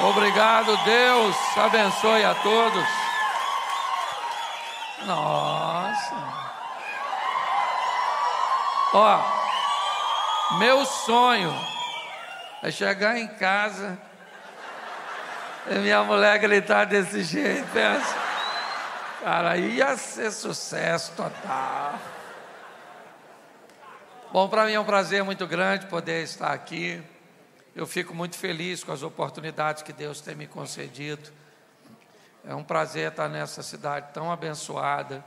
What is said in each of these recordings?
Obrigado, Deus. Abençoe a todos. Nossa. Ó, meu sonho é chegar em casa e minha mulher gritar desse jeito, pensa. Cara, ia ser sucesso total. Bom, para mim é um prazer muito grande poder estar aqui. Eu fico muito feliz com as oportunidades que Deus tem me concedido. É um prazer estar nessa cidade tão abençoada.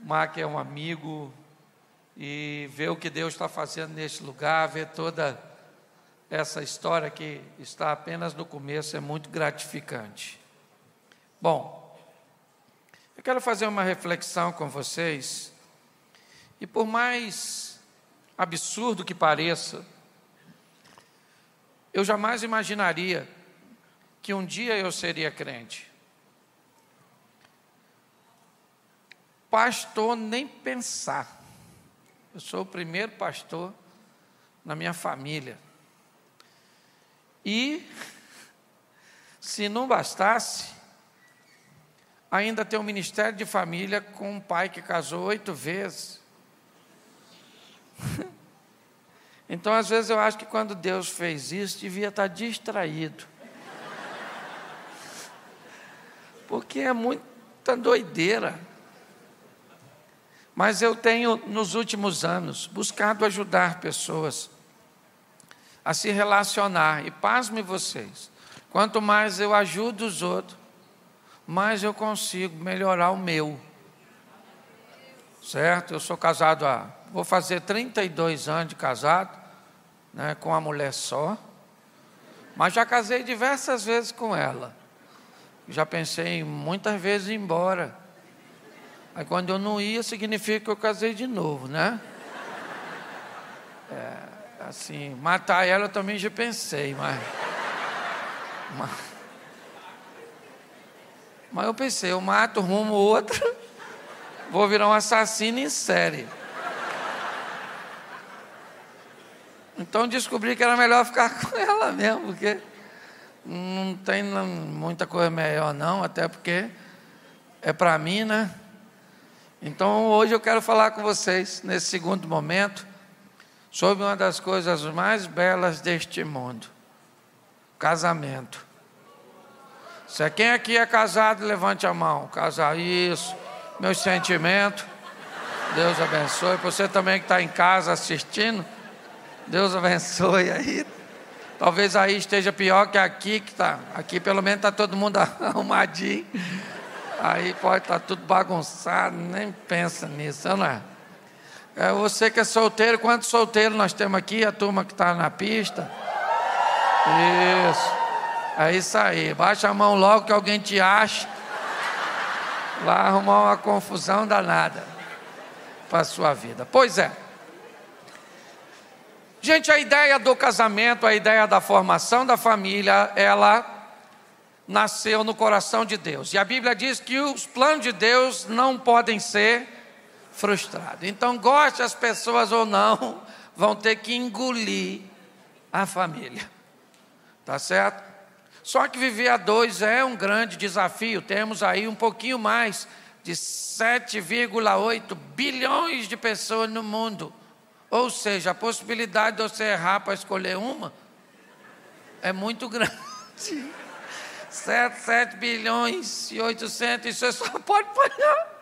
O Mac é um amigo e ver o que Deus está fazendo neste lugar, ver toda essa história que está apenas no começo é muito gratificante. Bom, eu quero fazer uma reflexão com vocês, e por mais absurdo que pareça, eu jamais imaginaria que um dia eu seria crente. Pastor, nem pensar. Eu sou o primeiro pastor na minha família. E, se não bastasse, ainda tem um ministério de família com um pai que casou oito vezes. Então, às vezes, eu acho que quando Deus fez isso, devia estar distraído. Porque é muita doideira. Mas eu tenho, nos últimos anos, buscado ajudar pessoas a se relacionar. E pasme vocês, quanto mais eu ajudo os outros, mais eu consigo melhorar o meu. Certo? Eu sou casado há, vou fazer 32 anos de casado né, com uma mulher só, mas já casei diversas vezes com ela. Já pensei muitas vezes ir embora. Aí quando eu não ia, significa que eu casei de novo, né? É, assim, matar ela eu também já pensei, mas, mas. Mas eu pensei, eu mato, rumo outra, vou virar um assassino em série. Então descobri que era melhor ficar com ela mesmo, porque não tem muita coisa melhor não, até porque é para mim, né? Então hoje eu quero falar com vocês, nesse segundo momento, sobre uma das coisas mais belas deste mundo: casamento. Se é quem aqui é casado, levante a mão. Casar, isso. Meus sentimentos. Deus abençoe. Você também que está em casa assistindo. Deus abençoe aí. Talvez aí esteja pior que aqui que está. Aqui pelo menos está todo mundo arrumadinho. Aí pode estar tá tudo bagunçado, nem pensa nisso, não é? é? Você que é solteiro, quantos solteiros nós temos aqui? A turma que está na pista. Isso. É isso aí. Baixa a mão logo que alguém te acha. Lá arrumar uma confusão danada para a sua vida. Pois é. Gente, a ideia do casamento, a ideia da formação da família, ela nasceu no coração de Deus. E a Bíblia diz que os planos de Deus não podem ser frustrados. Então, goste as pessoas ou não, vão ter que engolir a família. Tá certo? Só que viver a dois é um grande desafio. Temos aí um pouquinho mais de 7,8 bilhões de pessoas no mundo. Ou seja, a possibilidade de você errar para escolher uma é muito grande. 7, 7 bilhões e 800, você só pode pagar.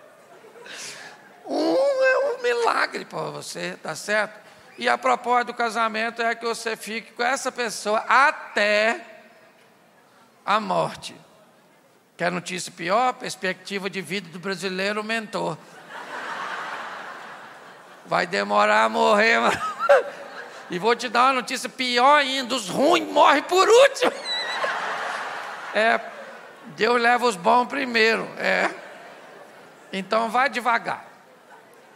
Um é um milagre para você, tá certo? E a propósito do casamento é que você fique com essa pessoa até a morte. Quer notícia pior? Perspectiva de vida do brasileiro mentor. Vai demorar a morrer. Mas... E vou te dar uma notícia pior ainda: os ruins morrem por último. É, Deus leva os bons primeiro. É. Então vai devagar.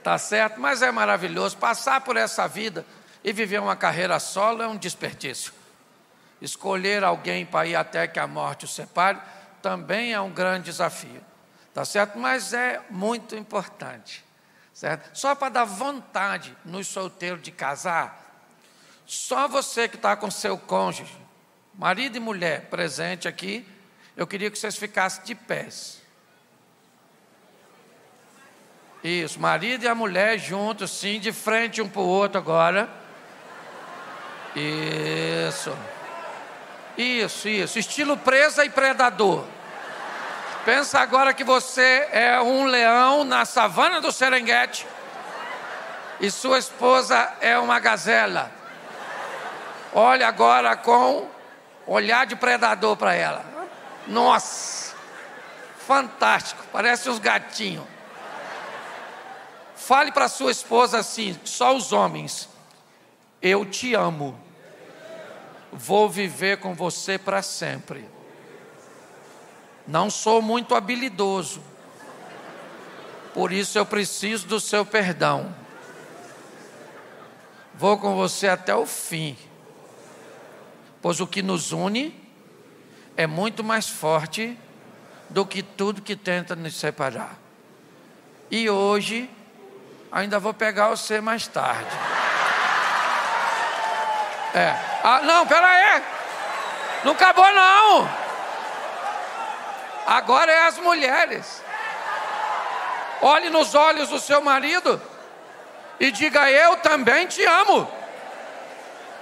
Tá certo? Mas é maravilhoso. Passar por essa vida e viver uma carreira solo é um desperdício. Escolher alguém para ir até que a morte o separe também é um grande desafio. Tá certo? Mas é muito importante. Certo? Só para dar vontade nos solteiros de casar, só você que está com seu cônjuge, marido e mulher presente aqui, eu queria que vocês ficassem de pés. Isso, marido e a mulher juntos, sim, de frente um para o outro agora. Isso. Isso, isso. Estilo presa e predador. Pensa agora que você é um leão na savana do Serengeti e sua esposa é uma gazela. Olha agora com olhar de predador para ela. Nossa, fantástico, parece uns gatinhos. Fale para sua esposa assim, só os homens. Eu te amo. Vou viver com você para sempre. Não sou muito habilidoso. Por isso eu preciso do seu perdão. Vou com você até o fim. Pois o que nos une é muito mais forte do que tudo que tenta nos separar. E hoje ainda vou pegar você mais tarde. É. Ah, não, pera aí. Não acabou não. Agora é as mulheres. Olhe nos olhos do seu marido e diga: Eu também te amo.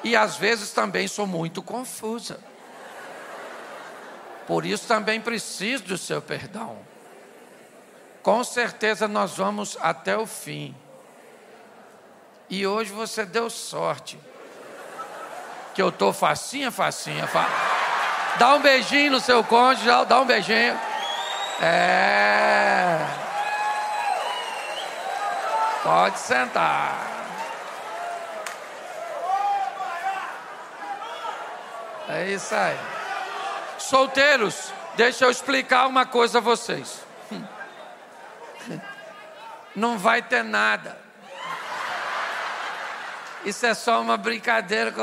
E às vezes também sou muito confusa. Por isso também preciso do seu perdão. Com certeza nós vamos até o fim. E hoje você deu sorte. Que eu estou facinha, facinha, facinha. Dá um beijinho no seu cônjuge, dá um beijinho. É. Pode sentar. É isso aí. Solteiros, deixa eu explicar uma coisa a vocês. Não vai ter nada. Isso é só uma brincadeira.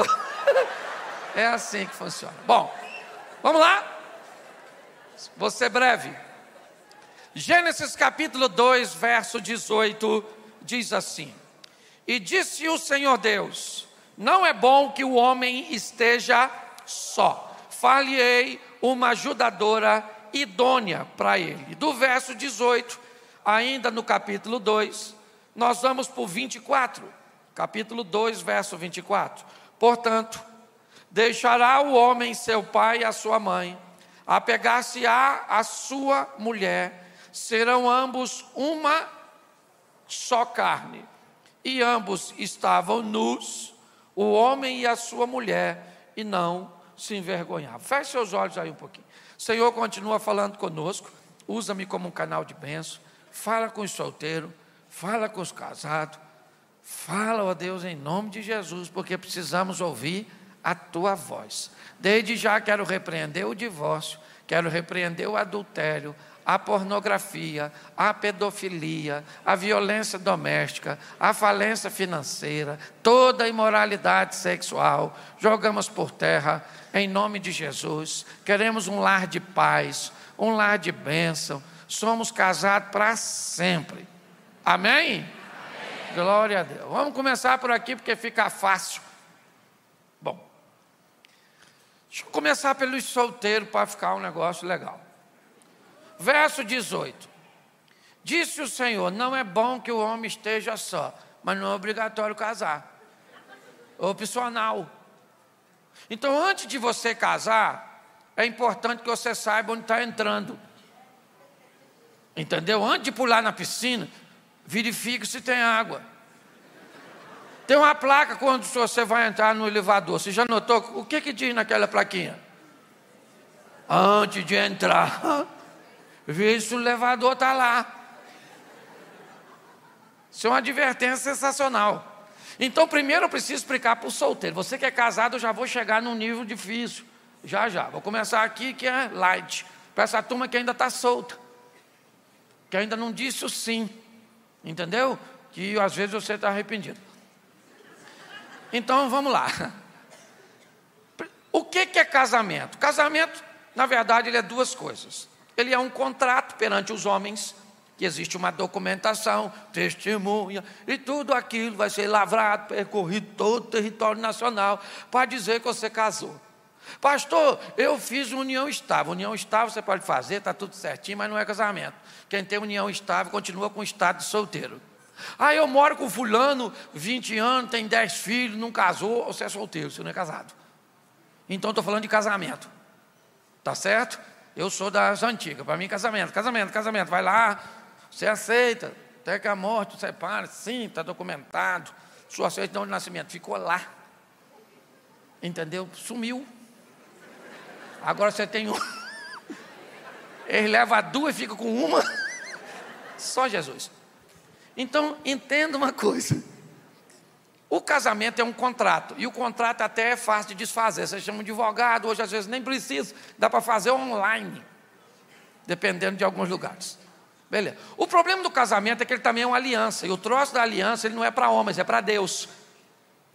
É assim que funciona. Bom, Vamos lá? Vou ser breve. Gênesis capítulo 2, verso 18, diz assim: E disse o Senhor Deus: Não é bom que o homem esteja só. Falei uma ajudadora idônea para ele. Do verso 18, ainda no capítulo 2, nós vamos para o 24. Capítulo 2, verso 24. Portanto, Deixará o homem seu pai e a sua mãe, apegar-se-á a sua mulher, serão ambos uma só carne. E ambos estavam nus, o homem e a sua mulher, e não se envergonhavam. Feche seus olhos aí um pouquinho. Senhor continua falando conosco, usa-me como um canal de bênção, fala com os solteiros, fala com os casados, fala, ó Deus, em nome de Jesus, porque precisamos ouvir a tua voz. Desde já quero repreender o divórcio, quero repreender o adultério, a pornografia, a pedofilia, a violência doméstica, a falência financeira, toda a imoralidade sexual, jogamos por terra em nome de Jesus. Queremos um lar de paz, um lar de bênção. Somos casados para sempre. Amém? Amém? Glória a Deus. Vamos começar por aqui porque fica fácil. Bom, Deixa eu começar pelos solteiros para ficar um negócio legal. Verso 18: Disse o Senhor: Não é bom que o homem esteja só, mas não é obrigatório casar. É opcional. Então, antes de você casar, é importante que você saiba onde está entrando. Entendeu? Antes de pular na piscina, verifique se tem água. Tem uma placa quando você vai entrar no elevador. Você já notou? O que, que diz naquela plaquinha? Antes de entrar, vê se o elevador está lá. Isso é uma advertência sensacional. Então, primeiro eu preciso explicar para o solteiro. Você que é casado, eu já vou chegar num nível difícil. Já, já. Vou começar aqui que é light. Para essa turma que ainda está solta. Que ainda não disse o sim. Entendeu? Que às vezes você está arrependido. Então vamos lá. O que é casamento? Casamento, na verdade, ele é duas coisas. Ele é um contrato perante os homens, que existe uma documentação, testemunha, e tudo aquilo vai ser lavrado, percorrido todo o território nacional, para dizer que você casou. Pastor, eu fiz união estável. União estável você pode fazer, está tudo certinho, mas não é casamento. Quem tem união estável continua com o estado de solteiro. Ah, eu moro com fulano, 20 anos, tem 10 filhos, não casou, você é solteiro, você não é casado. Então estou falando de casamento. Tá certo? Eu sou das antigas, para mim casamento, casamento, casamento. Vai lá, você aceita, até que a morte separa, sim, está documentado. Sua certidão de nascimento ficou lá. Entendeu? Sumiu. Agora você tem um. Ele leva duas e fica com uma. Só Jesus. Então, entenda uma coisa. O casamento é um contrato, e o contrato até é fácil de desfazer. Você chama um advogado, hoje às vezes nem precisa, dá para fazer online, dependendo de alguns lugares. Beleza. O problema do casamento é que ele também é uma aliança, e o troço da aliança ele não é para homens, é para Deus.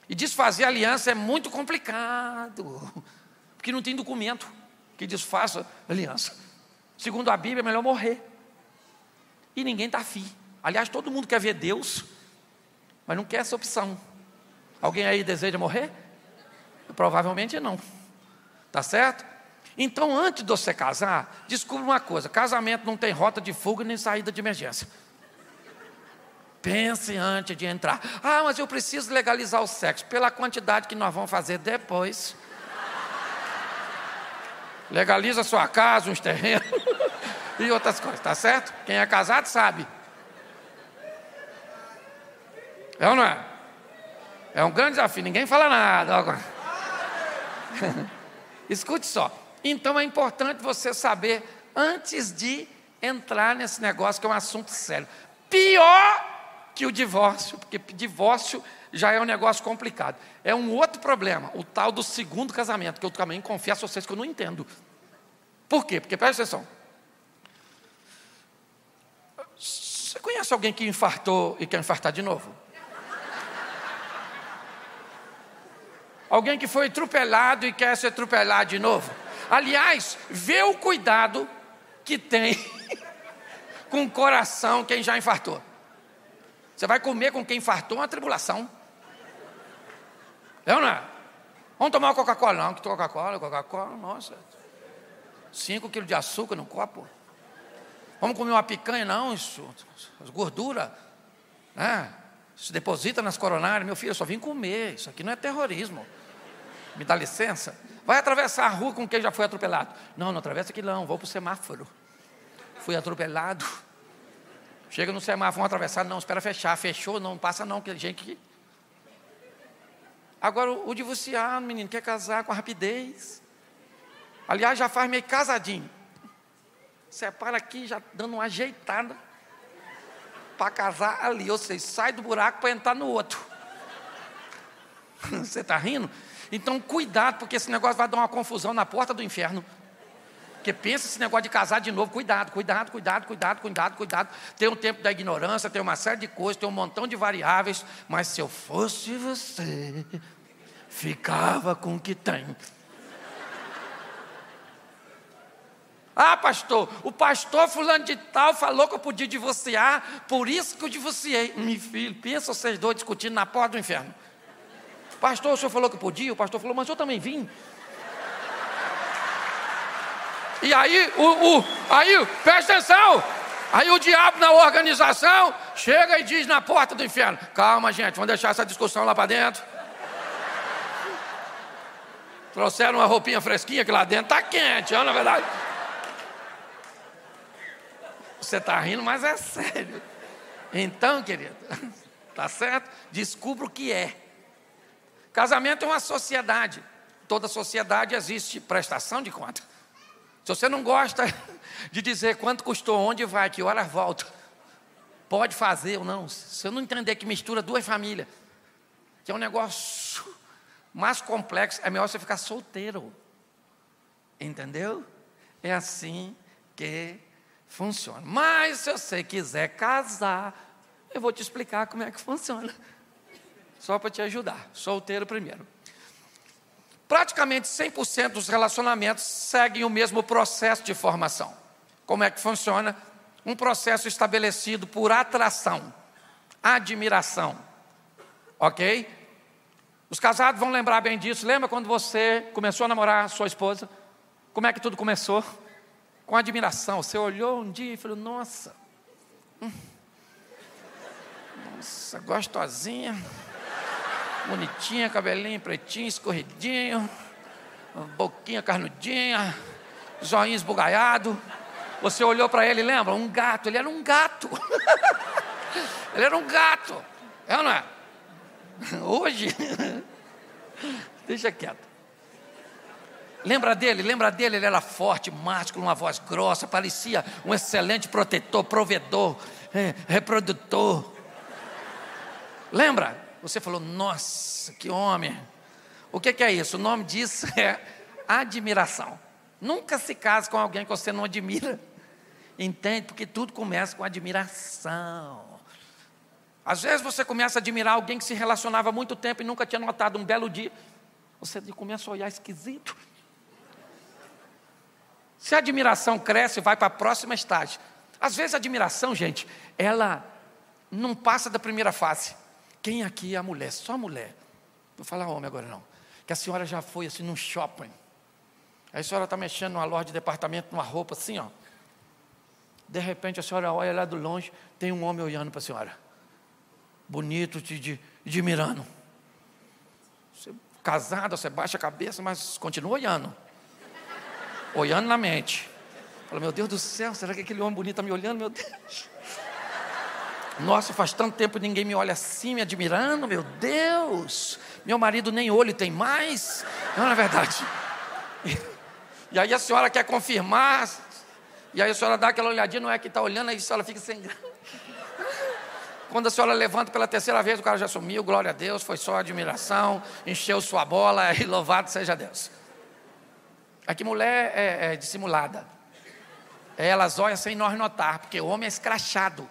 E desfazer aliança é muito complicado, porque não tem documento que desfaça aliança. Segundo a Bíblia, é melhor morrer. E ninguém está afim. Aliás, todo mundo quer ver Deus, mas não quer essa opção. Alguém aí deseja morrer? Provavelmente não. Tá certo? Então, antes de você casar, descubra uma coisa: casamento não tem rota de fuga nem saída de emergência. Pense antes de entrar. Ah, mas eu preciso legalizar o sexo. Pela quantidade que nós vamos fazer depois. Legaliza sua casa, uns terrenos e outras coisas, tá certo? Quem é casado sabe. É ou não é? É um grande desafio, ninguém fala nada. Escute só. Então é importante você saber antes de entrar nesse negócio que é um assunto sério. Pior que o divórcio, porque divórcio já é um negócio complicado. É um outro problema, o tal do segundo casamento, que eu também confesso a vocês que eu não entendo. Por quê? Porque presta atenção. Você conhece alguém que infartou e quer infartar de novo? Alguém que foi atropelado e quer ser atropelado de novo. Aliás, vê o cuidado que tem com o coração quem já infartou. Você vai comer com quem infartou uma tribulação. É ou não é? Vamos tomar uma Coca-Cola? Não, que Coca-Cola, Coca-Cola, nossa. Cinco quilos de açúcar no copo. Vamos comer uma picanha? Não, isso, gordura. Né? Se deposita nas coronárias. Meu filho, eu só vim comer. Isso aqui não é terrorismo me dá licença? Vai atravessar a rua com quem já foi atropelado. Não, não atravessa aqui não, vou para o semáforo. Fui atropelado. Chega no semáforo, vamos atravessar, não, espera fechar. Fechou, não passa não, que gente que. Agora, o divorciado, menino, quer casar com rapidez. Aliás, já faz meio casadinho. Separa aqui, já dando uma ajeitada. Para casar ali. Ou seja, sai do buraco para entrar no outro. Você está rindo? Então, cuidado, porque esse negócio vai dar uma confusão na porta do inferno. Porque pensa esse negócio de casar de novo, cuidado, cuidado, cuidado, cuidado, cuidado, cuidado. Tem um tempo da ignorância, tem uma série de coisas, tem um montão de variáveis, mas se eu fosse você, ficava com o que tem. Ah, pastor, o pastor fulano de tal falou que eu podia divorciar, por isso que eu divorciei. Meu filho, pensa vocês dois discutindo na porta do inferno. Pastor, o senhor falou que podia? O pastor falou, mas eu também vim. E aí, o, o, aí, presta atenção. Aí o diabo na organização chega e diz na porta do inferno: Calma, gente, vamos deixar essa discussão lá para dentro. Trouxeram uma roupinha fresquinha que lá dentro está quente, não, na verdade. Você está rindo, mas é sério. Então, querido, tá certo? Descubra o que é. Casamento é uma sociedade. Toda sociedade existe prestação de conta. Se você não gosta de dizer quanto custou, onde vai, que horas volta, pode fazer ou não. Se você não entender que mistura duas famílias, que é um negócio mais complexo, é melhor você ficar solteiro. Entendeu? É assim que funciona. Mas se você quiser casar, eu vou te explicar como é que funciona só para te ajudar. Solteiro primeiro. Praticamente 100% dos relacionamentos seguem o mesmo processo de formação. Como é que funciona? Um processo estabelecido por atração, admiração. Ok? Os casados vão lembrar bem disso. Lembra quando você começou a namorar a sua esposa? Como é que tudo começou? Com admiração. Você olhou um dia e falou: Nossa, hum, nossa, gostosinha, bonitinha, cabelinho pretinho, escorridinho, boquinha carnudinha, joinha esbugaiado. Você olhou para ele, lembra? Um gato. Ele era um gato. ele era um gato. É ou não é? Hoje, deixa quieto. Lembra dele? Lembra dele? Ele era forte, másculo, uma voz grossa, parecia um excelente protetor, provedor, é, reprodutor. Lembra? Você falou, nossa, que homem. O que, que é isso? O nome disso é admiração. Nunca se case com alguém que você não admira. Entende? Porque tudo começa com admiração. Às vezes você começa a admirar alguém que se relacionava há muito tempo e nunca tinha notado um belo dia. Você começa a olhar esquisito. Se a admiração cresce, vai para a próxima estágio. Às vezes a admiração, gente, ela não passa da primeira fase. Quem aqui é a mulher? Só a mulher. Vou falar homem agora não. Que a senhora já foi assim num shopping. Aí a senhora está mexendo numa loja de departamento, numa roupa assim, ó. De repente a senhora olha lá do longe, tem um homem olhando para a senhora bonito, te admirando. Você, casada, você baixa a cabeça, mas continua olhando. Olhando na mente. Fala, meu Deus do céu, será que aquele homem bonito está me olhando? Meu Deus. Nossa, faz tanto tempo que ninguém me olha assim, me admirando, meu Deus. Meu marido nem olho tem mais. Não, é verdade. E aí a senhora quer confirmar. E aí a senhora dá aquela olhadinha, não é que está olhando, aí a senhora fica sem graça. Quando a senhora levanta pela terceira vez, o cara já sumiu, glória a Deus, foi só admiração, encheu sua bola e louvado seja Deus. Aqui mulher é, é dissimulada. Elas olham sem nós notar, porque o homem é escrachado.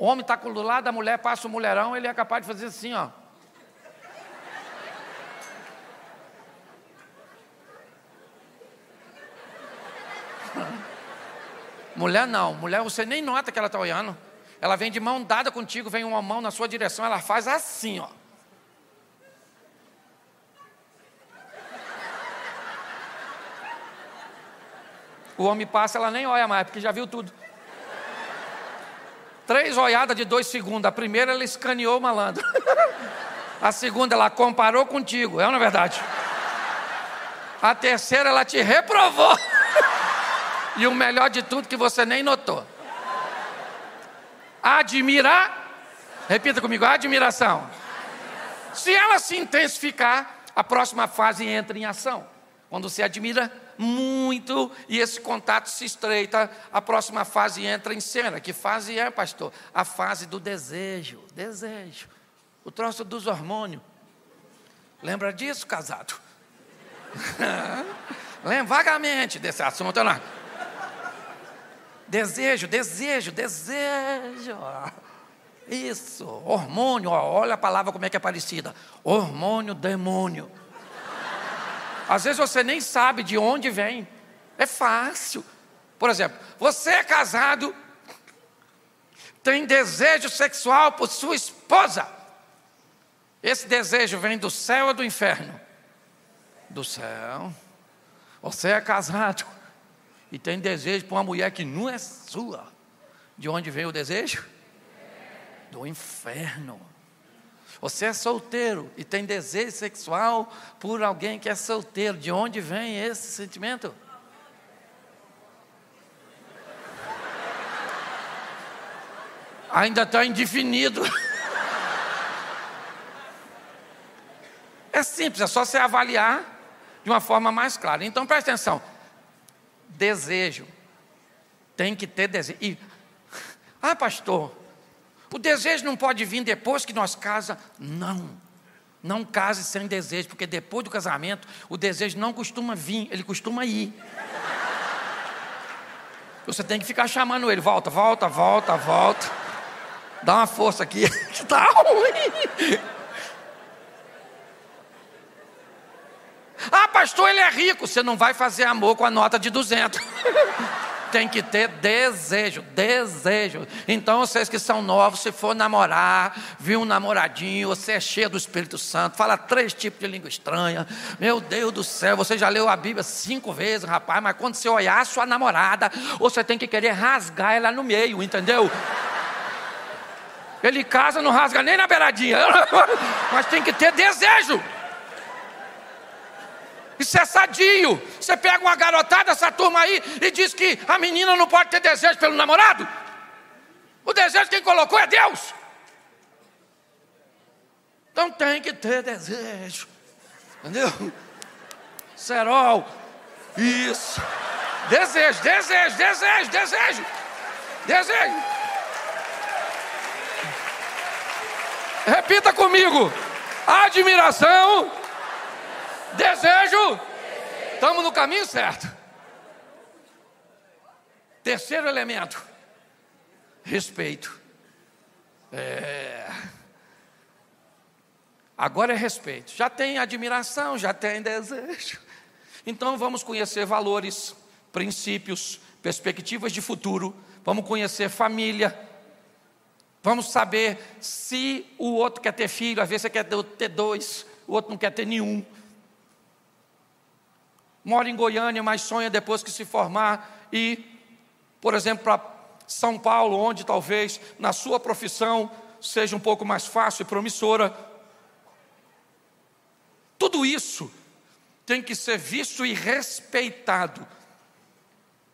O homem está do lado da mulher, passa o mulherão, ele é capaz de fazer assim, ó. Mulher não, mulher você nem nota que ela está olhando. Ela vem de mão dada contigo, vem uma mão na sua direção, ela faz assim, ó. O homem passa, ela nem olha mais, porque já viu tudo. Três olhadas de dois segundos. A primeira ela escaneou o malandro. A segunda ela comparou contigo, é ou não é verdade? A terceira ela te reprovou. E o melhor de tudo que você nem notou. Admirar. Repita comigo, admiração. Se ela se intensificar, a próxima fase entra em ação. Quando você admira muito e esse contato se estreita, a próxima fase entra em cena. Que fase é, pastor? A fase do desejo. Desejo. O troço dos hormônios. Lembra disso, casado? Lembra vagamente desse assunto, não? Desejo, desejo, desejo. Isso, hormônio, olha a palavra como é que é parecida. Hormônio, demônio. Às vezes você nem sabe de onde vem. É fácil. Por exemplo, você é casado, tem desejo sexual por sua esposa. Esse desejo vem do céu ou do inferno? Do céu. Você é casado e tem desejo por uma mulher que não é sua. De onde vem o desejo? Do inferno. Você é solteiro e tem desejo sexual por alguém que é solteiro. De onde vem esse sentimento? Ainda está indefinido. É simples, é só você avaliar de uma forma mais clara. Então preste atenção desejo. Tem que ter desejo. E, ah, pastor, o desejo não pode vir depois que nós casa? Não. Não case sem desejo, porque depois do casamento o desejo não costuma vir, ele costuma ir. Você tem que ficar chamando ele, volta, volta, volta, volta. Dá uma força aqui, está ruim. Ah, pastor, ele é rico. Você não vai fazer amor com a nota de 200. tem que ter desejo, desejo. Então, vocês que são novos, se for namorar, viu um namoradinho, você é cheio do Espírito Santo, fala três tipos de língua estranha. Meu Deus do céu, você já leu a Bíblia cinco vezes, rapaz, mas quando você olhar a sua namorada, você tem que querer rasgar ela no meio, entendeu? Ele casa, não rasga nem na beiradinha, mas tem que ter desejo. Isso é sadio. Você pega uma garotada, essa turma aí, e diz que a menina não pode ter desejo pelo namorado. O desejo quem colocou é Deus. Então tem que ter desejo. Entendeu? Serol. Isso. Desejo, desejo, desejo, desejo. Desejo. Repita comigo. Admiração Desejo. Estamos no caminho certo. Terceiro elemento: respeito. É... Agora é respeito. Já tem admiração, já tem desejo. Então vamos conhecer valores, princípios, perspectivas de futuro. Vamos conhecer família. Vamos saber se o outro quer ter filho, às vezes você quer ter dois, o outro não quer ter nenhum mora em Goiânia, mas sonha depois que se formar ir, por exemplo, para São Paulo, onde talvez na sua profissão seja um pouco mais fácil e promissora. Tudo isso tem que ser visto e respeitado,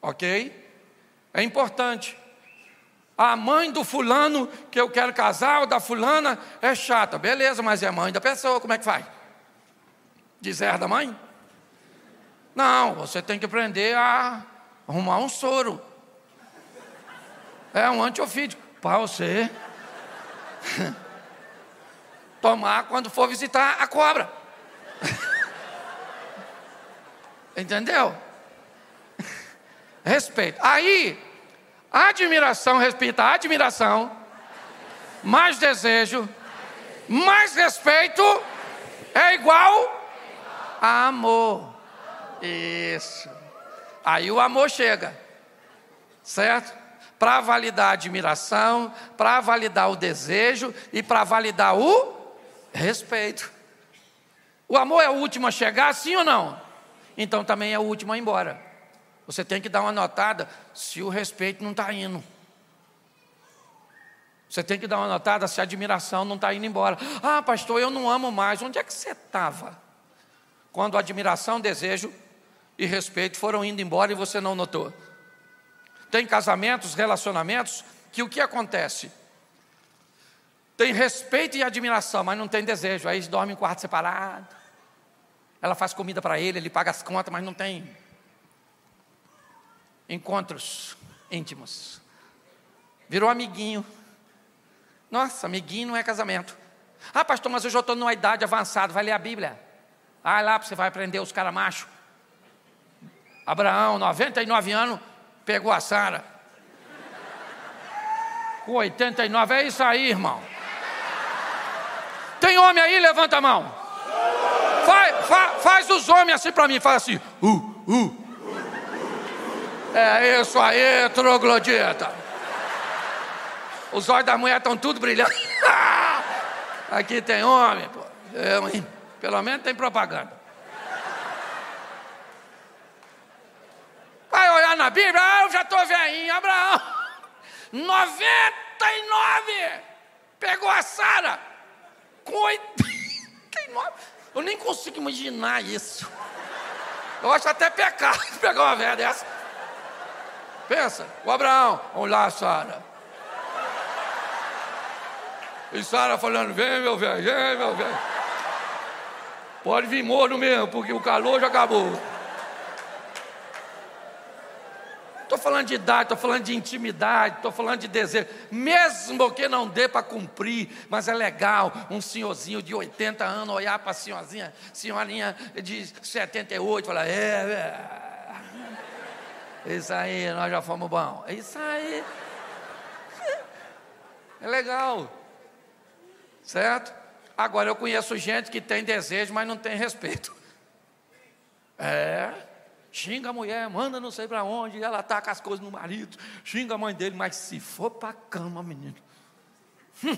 ok? É importante. A mãe do fulano que eu quero casar, ou da fulana, é chata. Beleza, mas é mãe da pessoa, como é que faz? Dizer da mãe? Não, você tem que aprender a arrumar um soro. É um antiofídico para você tomar quando for visitar a cobra. Entendeu? Respeito. Aí, admiração, respeita admiração, mais desejo, mais respeito é igual a amor. Isso. Aí o amor chega, certo? Para validar a admiração, para validar o desejo e para validar o respeito. O amor é o último a chegar, sim ou não? Então também é o último a ir embora. Você tem que dar uma notada se o respeito não está indo. Você tem que dar uma notada se a admiração não está indo embora. Ah, pastor, eu não amo mais. Onde é que você estava? Quando admiração, desejo e respeito foram indo embora e você não notou. Tem casamentos, relacionamentos, que o que acontece? Tem respeito e admiração, mas não tem desejo. Aí dorme em quarto separado. Ela faz comida para ele, ele paga as contas, mas não tem encontros íntimos. Virou amiguinho. Nossa, amiguinho não é casamento. Ah, pastor, mas eu já estou numa idade avançada, vai ler a Bíblia. Ah, lá você vai aprender os caras machos. Abraão, 99 anos, pegou a Sara. Com 89, é isso aí, irmão. Tem homem aí? Levanta a mão. Faz, faz, os homens assim para mim, faz assim. Uh, uh. É isso aí, troglodita. Os olhos da mulher estão tudo brilhando. Aqui tem homem, pô. Pelo menos tem propaganda. Vai olhar na Bíblia, ah, eu já estou velhinho, Abraão. 99! Pegou a Sara com 89. Eu nem consigo imaginar isso. Eu acho até pecado pegar uma velha dessa. Pensa, o Abraão, vamos lá, Sara. E Sara falando, vem meu velho, vem meu velho. Pode vir morno mesmo, porque o calor já acabou. Estou falando de idade, estou falando de intimidade, estou falando de desejo. Mesmo que não dê para cumprir, mas é legal um senhorzinho de 80 anos olhar para a senhorzinha, senhorinha de 78 e falar: é, é, isso aí, nós já fomos bom. Isso aí. É legal. Certo? Agora eu conheço gente que tem desejo, mas não tem respeito. É. xinga a mulher, manda não sei para onde, ela taca as coisas no marido, xinga a mãe dele, mas se for para a cama, menino. Hum.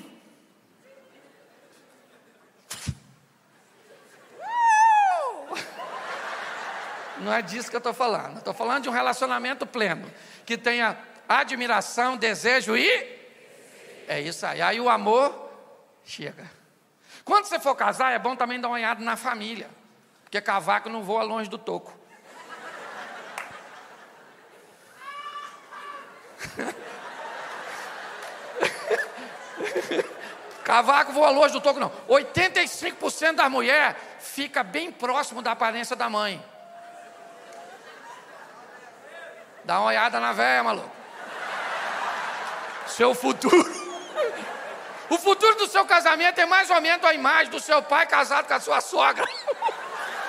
Não é disso que eu estou falando. Estou falando de um relacionamento pleno, que tenha admiração, desejo e. É isso aí. Aí o amor chega. Quando você for casar, é bom também dar uma olhada na família, porque cavaco não voa longe do toco. Cavaco voa longe do toco, não. 85% da mulher fica bem próximo da aparência da mãe. Dá uma olhada na véia, maluco. Seu futuro. O futuro do seu casamento é mais ou menos a imagem do seu pai casado com a sua sogra.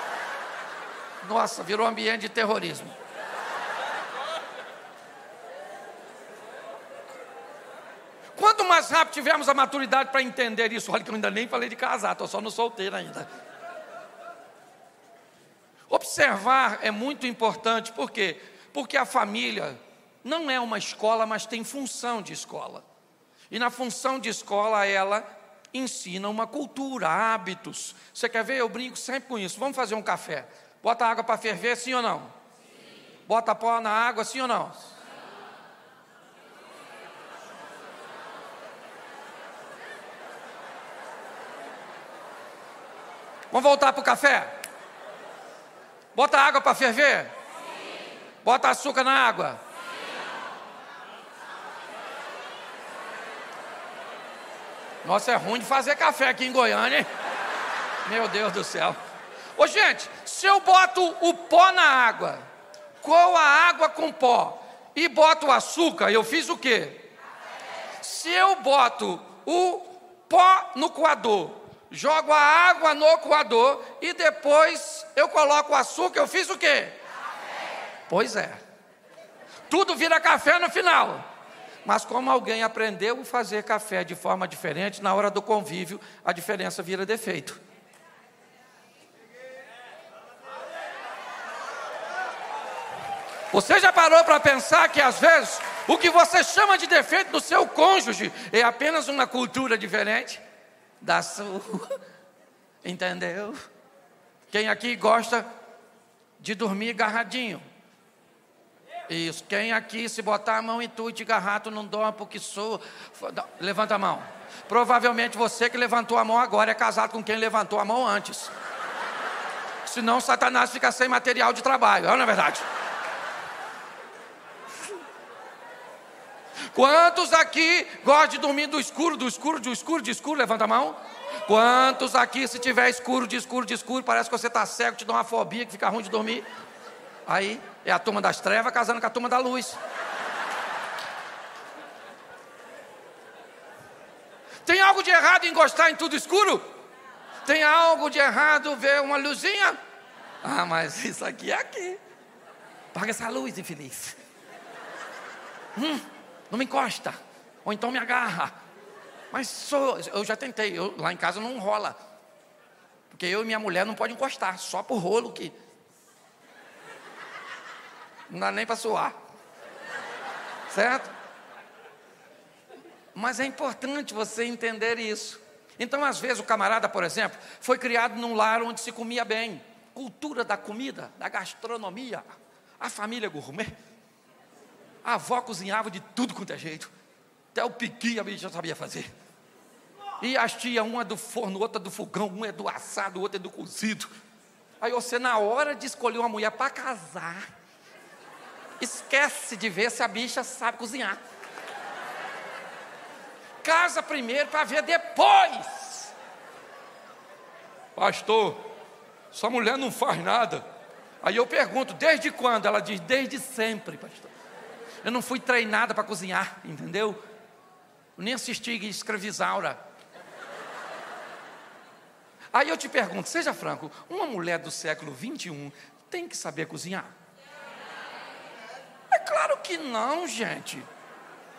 Nossa, virou ambiente de terrorismo. Quanto mais rápido tivermos a maturidade para entender isso, olha que eu ainda nem falei de casar, estou só no solteiro ainda. Observar é muito importante, por quê? Porque a família não é uma escola, mas tem função de escola. E na função de escola, ela ensina uma cultura, hábitos. Você quer ver? Eu brinco sempre com isso. Vamos fazer um café. Bota água para ferver, sim ou não? Sim. Bota pó na água, sim ou não? Sim. Vamos voltar para o café? Bota água para ferver? Sim. Bota açúcar na água? Nossa, é ruim de fazer café aqui em Goiânia, hein? Meu Deus do céu. Ô, gente, se eu boto o pó na água, coa a água com pó e boto o açúcar, eu fiz o quê? Se eu boto o pó no coador, jogo a água no coador e depois eu coloco o açúcar, eu fiz o quê? Pois é. Tudo vira café no final. Mas como alguém aprendeu a fazer café de forma diferente, na hora do convívio, a diferença vira defeito. Você já parou para pensar que às vezes o que você chama de defeito do seu cônjuge é apenas uma cultura diferente da sua? Entendeu? Quem aqui gosta de dormir agarradinho? Isso. Quem aqui, se botar a mão em tu e te garrato, não dorme porque sou. Levanta a mão. Provavelmente você que levantou a mão agora é casado com quem levantou a mão antes. Senão Satanás fica sem material de trabalho, não é verdade? Quantos aqui gostam de dormir do escuro, do escuro, do escuro, de escuro? Levanta a mão. Quantos aqui, se tiver escuro, de escuro, de escuro, parece que você está cego, te dá uma fobia que fica ruim de dormir? Aí é a turma das trevas casando com a turma da luz. Tem algo de errado em gostar em tudo escuro? Tem algo de errado ver uma luzinha? Ah, mas isso aqui é aqui. Paga essa luz, infeliz. Hum, não me encosta. Ou então me agarra. Mas sou, eu já tentei. Eu, lá em casa não rola. Porque eu e minha mulher não podem encostar. Só por rolo que não dá nem para suar. Certo? Mas é importante você entender isso. Então, às vezes, o camarada, por exemplo, foi criado num lar onde se comia bem. Cultura da comida, da gastronomia. A família gourmet. A avó cozinhava de tudo quanto é jeito. Até o piqui a bicha sabia fazer. E as tia, uma é do forno, outra é do fogão, uma é do assado, outra é do cozido. Aí você, na hora de escolher uma mulher para casar, esquece de ver se a bicha sabe cozinhar. Casa primeiro para ver depois. Pastor, sua mulher não faz nada. Aí eu pergunto, desde quando? Ela diz, desde sempre, pastor. Eu não fui treinada para cozinhar, entendeu? Eu nem assisti escravizaura. Aí eu te pergunto, seja franco, uma mulher do século 21 tem que saber cozinhar? Claro que não, gente.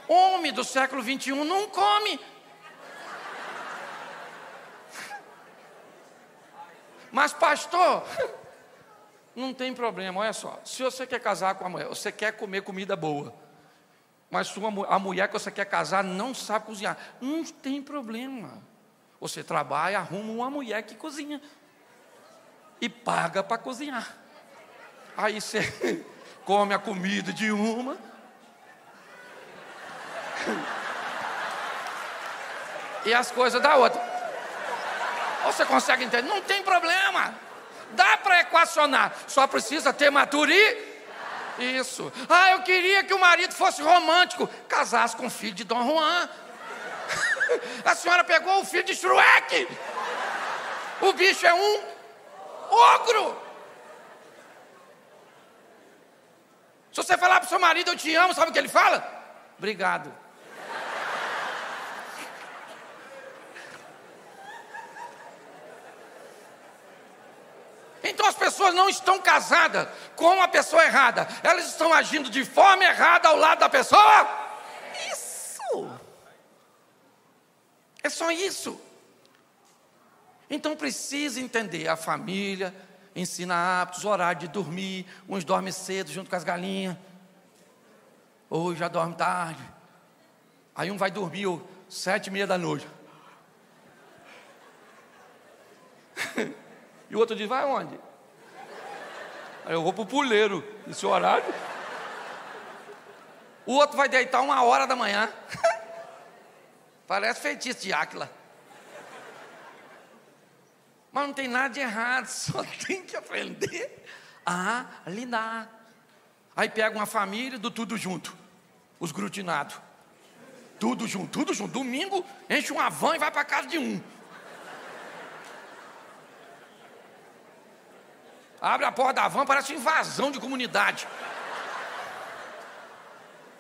Homem do século 21 não come. Mas, pastor, Não tem problema, olha só. Se você quer casar com a mulher, você quer comer comida boa, mas sua, a mulher que você quer casar não sabe cozinhar, não tem problema. Você trabalha, arruma uma mulher que cozinha e paga para cozinhar. Aí você come a comida de uma. e as coisas da outra. Você consegue entender? Não tem problema. Dá para equacionar, só precisa ter maturidade. Isso. Ah, eu queria que o marido fosse romântico, casasse com o filho de Dom Juan. A senhora pegou o filho de Shrek. O bicho é um ogro. Se você falar para o seu marido, eu te amo, sabe o que ele fala? Obrigado. Então as pessoas não estão casadas com a pessoa errada, elas estão agindo de forma errada ao lado da pessoa. Isso. É só isso. Então precisa entender a família, ensina hábitos, horário de dormir, uns dormem cedo junto com as galinhas, ou já dorme tarde. Aí um vai dormir ó, sete e meia da noite. E o outro diz, vai onde? Aí eu vou para o puleiro, nesse horário. O outro vai deitar uma hora da manhã. Parece feitiço de Áquila. Mas não tem nada de errado, só tem que aprender a lidar. Aí pega uma família do tudo junto, os grutinados. Tudo junto, tudo junto. Domingo enche uma van e vai para casa de um. Abre a porta da van, parece invasão de comunidade.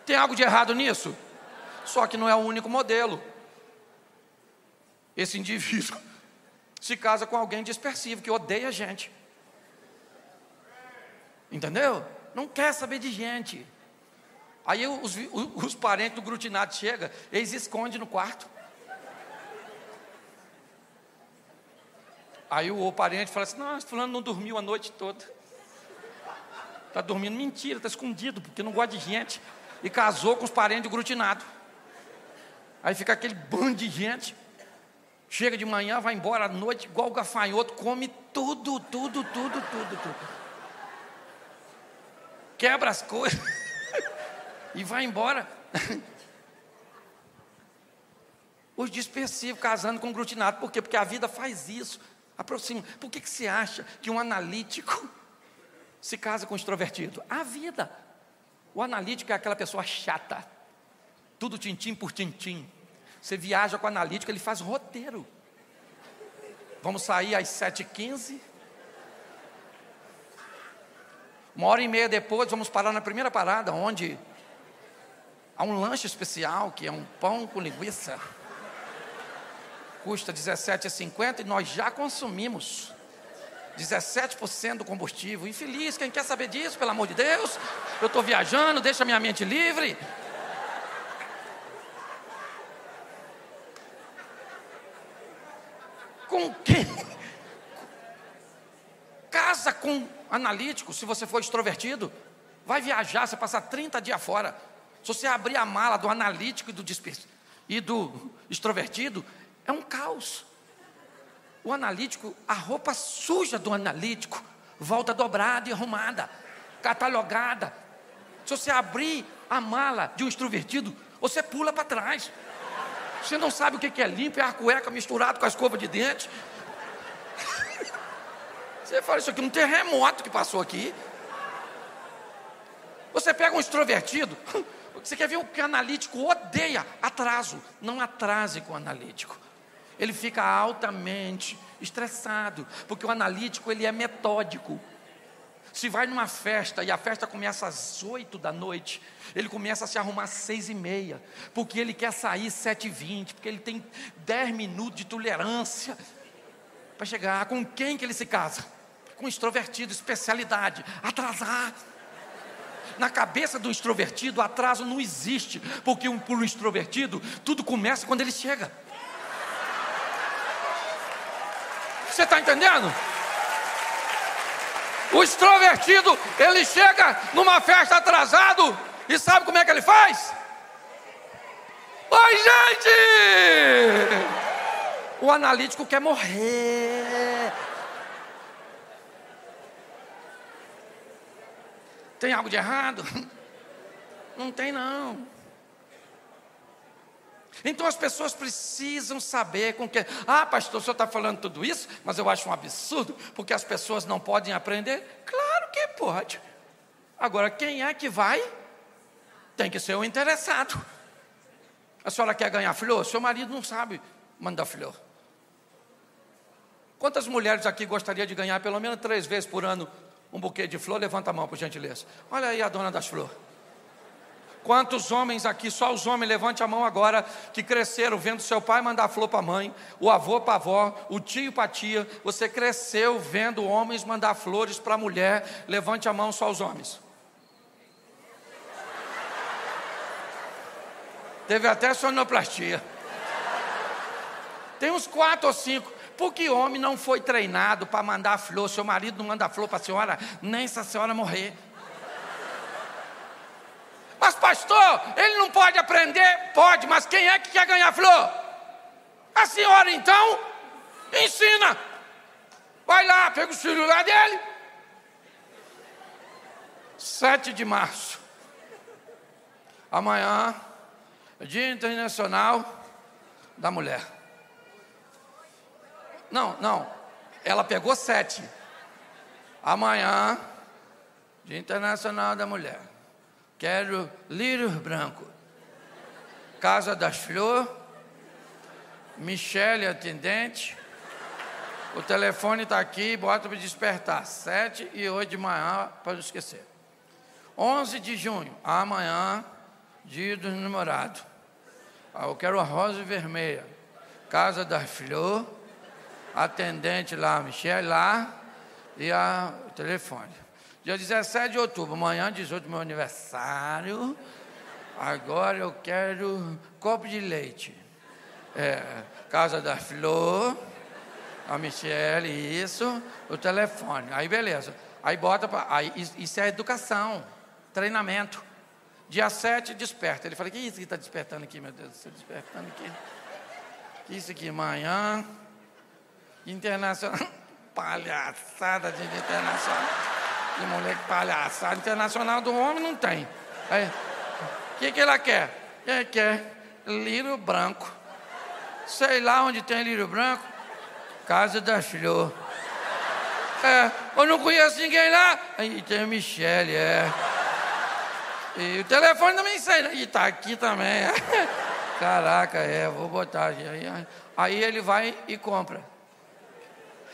Tem algo de errado nisso? Só que não é o único modelo. Esse indivíduo se casa com alguém dispersivo, que odeia a gente. Entendeu? Não quer saber de gente. Aí os, os, parentes do grutinado chegam, eles escondem no quarto. Aí o parente fala assim: Não, fulano não dormiu a noite toda. Está dormindo, mentira, está escondido, porque não gosta de gente. E casou com os parentes do grutinado. Aí fica aquele bando de gente. Chega de manhã, vai embora à noite, igual o gafanhoto, come tudo, tudo, tudo, tudo, tudo. Quebra as coisas e vai embora. Os dispersivos casando com o grutinado. Por quê? Porque a vida faz isso. Aproxima. Por que, que você acha que um analítico se casa com um extrovertido? A vida. O analítico é aquela pessoa chata. Tudo tintim por tintim. Você viaja com o analítico, ele faz roteiro. Vamos sair às 7h15. Uma hora e meia depois, vamos parar na primeira parada, onde há um lanche especial, que é um pão com linguiça custa 17,50 e nós já consumimos 17% do combustível. Infeliz, quem quer saber disso, pelo amor de Deus? Eu estou viajando, deixa minha mente livre. Com quem? Casa com analítico, se você for extrovertido. Vai viajar, você passar 30 dias fora. Se você abrir a mala do analítico e do, e do extrovertido, é um caos. O analítico, a roupa suja do analítico, volta dobrada e arrumada, catalogada. Se você abrir a mala de um extrovertido, você pula para trás. Você não sabe o que é limpo, é a cueca misturado com a escova de dente. Você fala, isso aqui é um terremoto que passou aqui. Você pega um extrovertido, você quer ver o que o analítico odeia? Atraso. Não atrase com o analítico ele fica altamente estressado, porque o analítico ele é metódico. Se vai numa festa e a festa começa às oito da noite, ele começa a se arrumar às seis e meia, porque ele quer sair sete e vinte, porque ele tem dez minutos de tolerância para chegar. Com quem que ele se casa? Com extrovertido, especialidade, atrasar. Na cabeça do extrovertido, atraso não existe, porque por um extrovertido, tudo começa quando ele chega. Você está entendendo? O extrovertido, ele chega numa festa atrasado e sabe como é que ele faz? Oi, gente! O analítico quer morrer. Tem algo de errado? Não tem, não. Então as pessoas precisam saber com que. Ah, pastor, o senhor está falando tudo isso, mas eu acho um absurdo, porque as pessoas não podem aprender. Claro que pode. Agora, quem é que vai? Tem que ser o interessado. A senhora quer ganhar flor? Seu marido não sabe mandar flor. Quantas mulheres aqui gostariam de ganhar pelo menos três vezes por ano um buquê de flor? Levanta a mão, por gentileza. Olha aí a dona das flores. Quantos homens aqui, só os homens, levante a mão agora, que cresceram vendo seu pai mandar flor para a mãe, o avô para a avó, o tio para a tia. Você cresceu vendo homens mandar flores para a mulher. Levante a mão, só os homens. Teve até sonoplastia. Tem uns quatro ou cinco. Porque homem não foi treinado para mandar flor. Seu marido não manda flor para a senhora, nem se a senhora morrer. Mas, pastor, ele não pode aprender? Pode, mas quem é que quer ganhar flor? A senhora, então, ensina. Vai lá, pega o celular dele. 7 de março. Amanhã, Dia Internacional da Mulher. Não, não. Ela pegou sete. Amanhã, Dia Internacional da Mulher. Quero lírio branco. Casa das Flores. Michele, atendente. O telefone está aqui, bota para despertar. Sete e oito de manhã, para não esquecer. 11 de junho, amanhã, dia dos namorados. Ah, eu quero a rosa vermelha. Casa das Flores. Atendente lá, Michele lá. E a, o telefone. Dia 17 de outubro, amanhã, 18, meu aniversário. Agora eu quero copo de leite. É, Casa da Flor, a Michelle, isso, o telefone. Aí beleza. Aí bota para. Aí, isso é educação, treinamento. Dia 7, desperta. Ele fala: que isso que está despertando aqui, meu Deus? Está despertando aqui. Que isso aqui, manhã. Internacional. Palhaçada de internacional. Que moleque palhaçada. Internacional do homem não tem. O que, que ela quer? Ele quer lírio branco. Sei lá onde tem lírio branco. Casa da Flor. É, eu não conheço ninguém lá. Aí tem a Michele, é. E o telefone também sei. Né? E tá aqui também. Caraca, é, vou botar. Aí, aí ele vai e compra.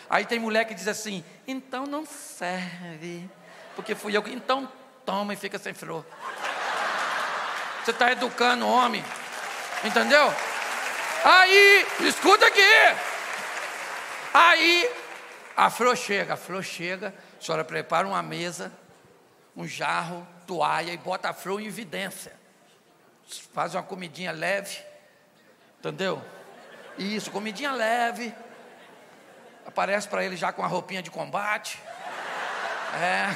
Aí tem mulher que diz assim: então não serve, porque fui eu que. Então toma e fica sem flor. Você está educando o homem, entendeu? Aí, escuta aqui. Aí a flor chega, a flor chega, a senhora prepara uma mesa, um jarro, toalha e bota a flor em evidência. Faz uma comidinha leve, entendeu? Isso, comidinha leve aparece para ele já com a roupinha de combate. É.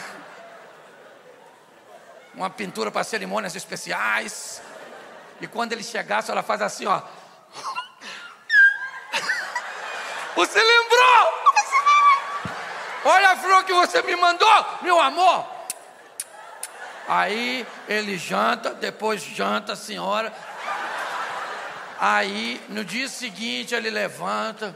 Uma pintura para cerimônias especiais. E quando ele chegasse, ela faz assim, ó. Você lembrou? Olha a flor que você me mandou, meu amor. Aí ele janta, depois janta a senhora. Aí no dia seguinte ele levanta.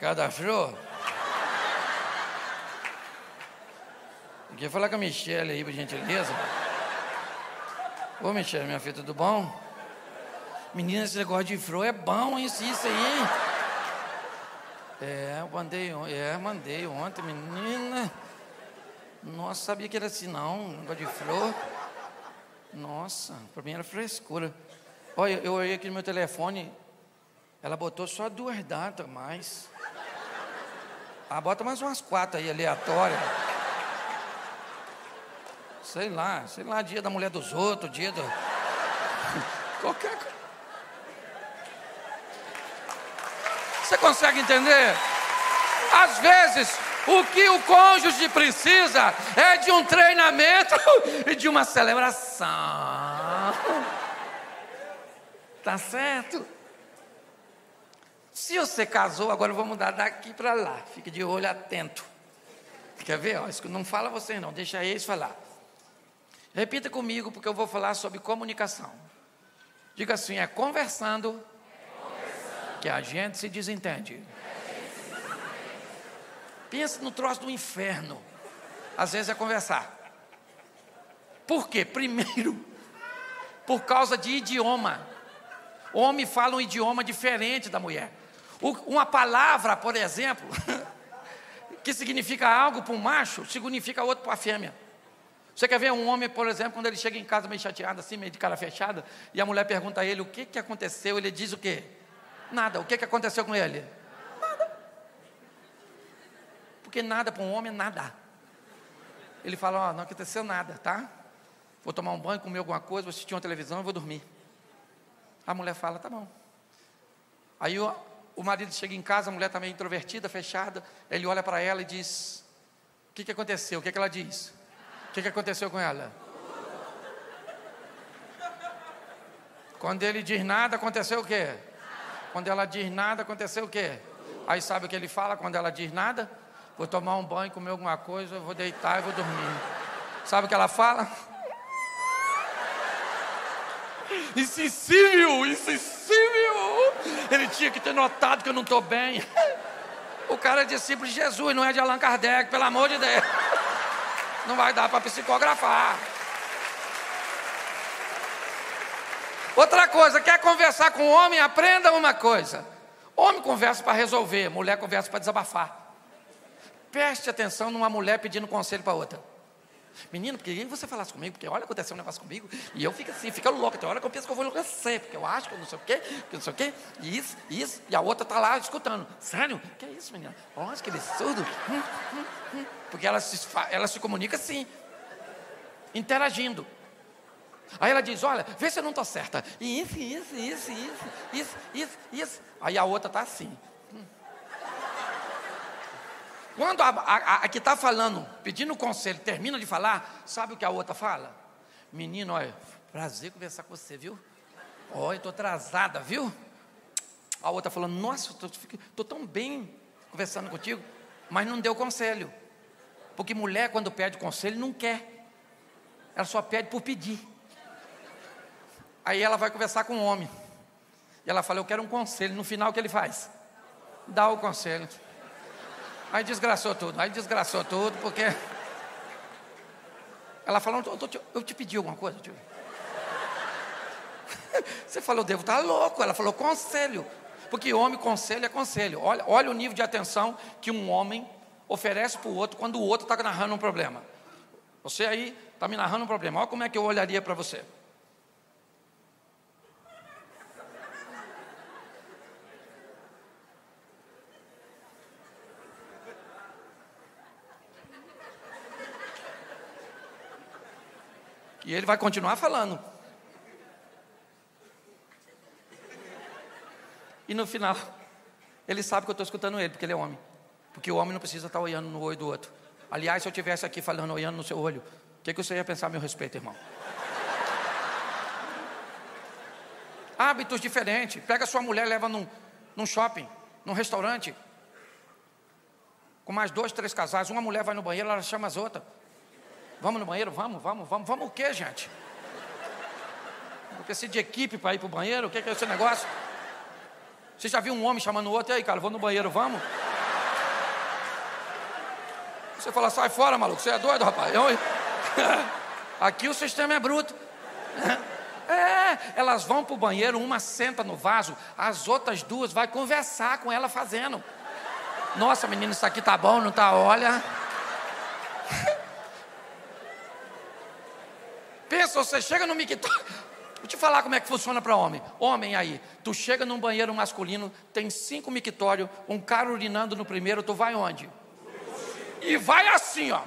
Cadastrou? Quer falar com a Michelle aí, por gentileza? Ô, Michelle, minha filha, tudo bom? Menina, esse negócio de flor é bom, isso, isso aí. É, eu mandei, é, mandei ontem, menina. Nossa, sabia que era assim, não, negócio de flor. Nossa, para mim era frescura. Olha, eu olhei aqui no meu telefone, ela botou só duas datas mais. Ah, bota mais umas quatro aí, aleatórias. Sei lá, sei lá, dia da mulher dos outros, dia do. Qualquer coisa. Você consegue entender? Às vezes, o que o cônjuge precisa é de um treinamento e de uma celebração. Tá certo? Se você casou, agora eu vou mudar daqui para lá. Fique de olho atento. Quer ver? Não fala você não, deixa eles falar. Repita comigo, porque eu vou falar sobre comunicação. Diga assim: é conversando, que a gente se desentende. Pensa no troço do inferno. Às vezes é conversar. Por quê? Primeiro, por causa de idioma. Homem fala um idioma diferente da mulher. Uma palavra, por exemplo, que significa algo para um macho, significa outro para a fêmea. Você quer ver um homem, por exemplo, quando ele chega em casa meio chateado, assim, meio de cara fechada, e a mulher pergunta a ele o que, que aconteceu, ele diz o quê? Nada. O que, que aconteceu com ele? porque nada para um homem é nada. Ele fala: Ó, oh, não aconteceu nada, tá? Vou tomar um banho, comer alguma coisa, vou assistir uma televisão e vou dormir. A mulher fala: Tá bom. Aí o, marido chega em casa, a mulher está meio introvertida, fechada. Ele olha para ela e diz: O que, que aconteceu? O que, que ela diz? O que, que aconteceu com ela? Quando ele diz nada, aconteceu o quê? Quando ela diz nada, aconteceu o quê? Aí sabe o que ele fala quando ela diz nada? vou tomar um banho, comer alguma coisa, vou deitar e vou dormir. Sabe o que ela fala? Insensível, insensível. Ele tinha que ter notado que eu não estou bem. O cara é discípulo de Jesus, não é de Allan Kardec, pelo amor de Deus. Não vai dar para psicografar. Outra coisa, quer conversar com o homem? Aprenda uma coisa. Homem conversa para resolver, mulher conversa para desabafar. Preste atenção numa mulher pedindo conselho para outra. Menino, porque aí você falasse comigo, porque olha, aconteceu um negócio comigo, e eu fico assim, fica louco, tem hora que eu penso que eu vou enlouquecer, porque eu acho que eu não sei o quê, que não sei o quê, e isso, isso, e a outra está lá escutando. Sério? Que é isso, menina? Olha, que ele é surdo. Hum, hum, hum. Porque ela se, ela se comunica assim, interagindo. Aí ela diz, olha, vê se eu não estou certa. E isso, isso, isso, isso, isso, isso, isso. Aí a outra está assim. Quando a, a, a que está falando, pedindo conselho, termina de falar, sabe o que a outra fala? Menino, olha, prazer conversar com você, viu? Olha, estou atrasada, viu? A outra falando, nossa, estou tão bem conversando contigo, mas não deu conselho. Porque mulher, quando pede conselho, não quer. Ela só pede por pedir. Aí ela vai conversar com o homem. E ela fala, eu quero um conselho. No final, o que ele faz? Dá o conselho. Aí desgraçou tudo, aí desgraçou tudo, porque. Ela falou, eu te, eu te pedi alguma coisa, tio. Você falou, devo estar tá louco. Ela falou, conselho. Porque homem, conselho é conselho. Olha, olha o nível de atenção que um homem oferece para o outro quando o outro está narrando um problema. Você aí está me narrando um problema. Olha como é que eu olharia para você. E ele vai continuar falando. E no final, ele sabe que eu estou escutando ele, porque ele é homem. Porque o homem não precisa estar olhando no olho do outro. Aliás, se eu estivesse aqui falando, olhando no seu olho, o que, que você ia pensar a meu respeito, irmão? Hábitos diferentes. Pega sua mulher, leva num, num shopping, num restaurante, com mais dois, três casais. Uma mulher vai no banheiro, ela chama as outras. Vamos no banheiro? Vamos, vamos, vamos. Vamos o quê, gente? Porque se de equipe para ir para o banheiro, o que, é esse negócio? Você já viu um homem chamando o outro, e aí, cara, vou no banheiro, vamos? Você fala, sai fora, maluco, você é doido, rapaz. Eu... Aqui o sistema é bruto. É, elas vão para o banheiro, uma senta no vaso, as outras duas vai conversar com ela fazendo. Nossa, menino, isso aqui tá bom, não tá? Olha. Pensa, você chega no mictório. Vou te falar como é que funciona para homem. Homem aí, tu chega num banheiro masculino, tem cinco mictórios, um cara urinando no primeiro, tu vai onde? E vai assim, ó.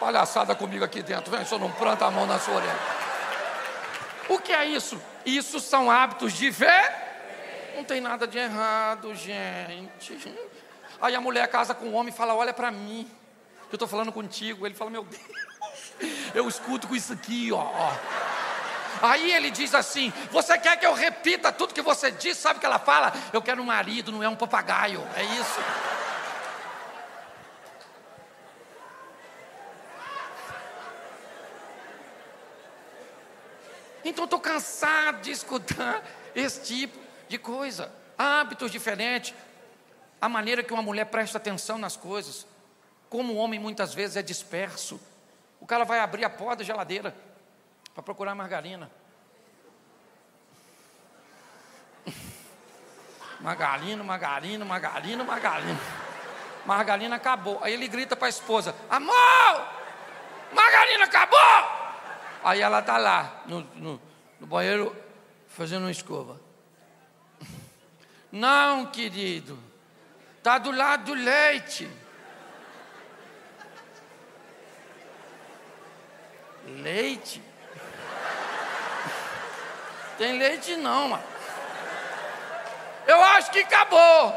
palhaçada comigo aqui dentro. Vem, só não planta a mão na sua orelha. O que é isso? Isso são hábitos de ver. Não tem nada de errado, gente. Aí a mulher casa com o homem e fala: Olha para mim, eu estou falando contigo. Ele fala: Meu Deus, eu escuto com isso aqui, ó. Aí ele diz assim: Você quer que eu repita tudo que você disse? Sabe o que ela fala? Eu quero um marido, não é um papagaio. É isso. Então estou cansado de escutar esse tipo de coisa. Hábitos diferentes, a maneira que uma mulher presta atenção nas coisas, como o homem muitas vezes é disperso. O cara vai abrir a porta da geladeira para procurar margarina. Margarina, margarina, margarina, margarina. Margarina acabou. Aí ele grita para a esposa: Amor, margarina acabou! Aí ela está lá, no, no, no banheiro, fazendo uma escova. Não, querido, está do lado do leite. Leite? Tem leite não, mano. Eu acho que acabou.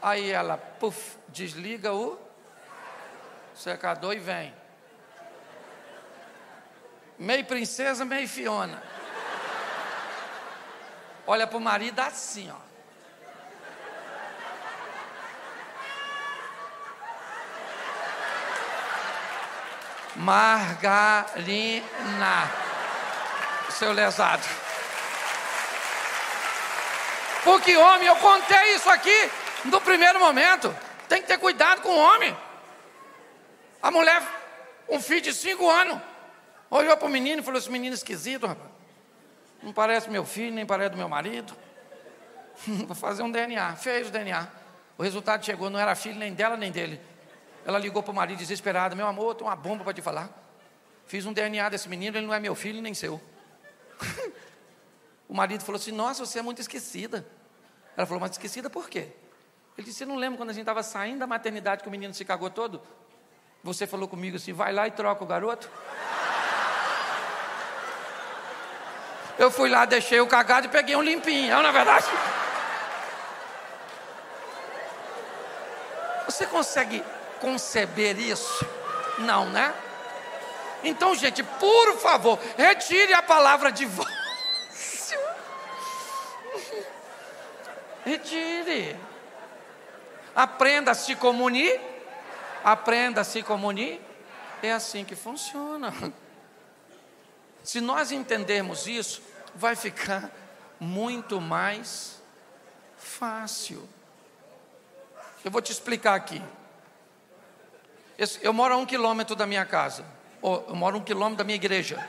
Aí ela, puf, desliga o secador e vem. Meio princesa, meio Fiona. Olha para o marido assim, ó. Margarina. Seu lesado. Porque homem, eu contei isso aqui no primeiro momento. Tem que ter cuidado com o homem. A mulher, um filho de cinco anos, Olhou para o menino e falou: Esse menino esquisito, rapaz. Não parece meu filho, nem parece do meu marido. Vou fazer um DNA. Fez o DNA. O resultado chegou, não era filho nem dela nem dele. Ela ligou para o marido desesperada: Meu amor, tem uma bomba para te falar. Fiz um DNA desse menino, ele não é meu filho nem seu. o marido falou assim: Nossa, você é muito esquecida. Ela falou: Mas esquecida por quê? Ele disse: Você não lembra quando a gente estava saindo da maternidade que o menino se cagou todo? Você falou comigo assim: Vai lá e troca o garoto. Eu fui lá, deixei o cagado e peguei um limpinho. Não, na é verdade. Você consegue conceber isso? Não, né? Então, gente, por favor, retire a palavra divórcio. Retire. Aprenda a se comunir. Aprenda a se comunir. É assim que funciona. Se nós entendermos isso, vai ficar muito mais fácil. Eu vou te explicar aqui. Eu moro a um quilômetro da minha casa. Ou eu moro a um quilômetro da minha igreja.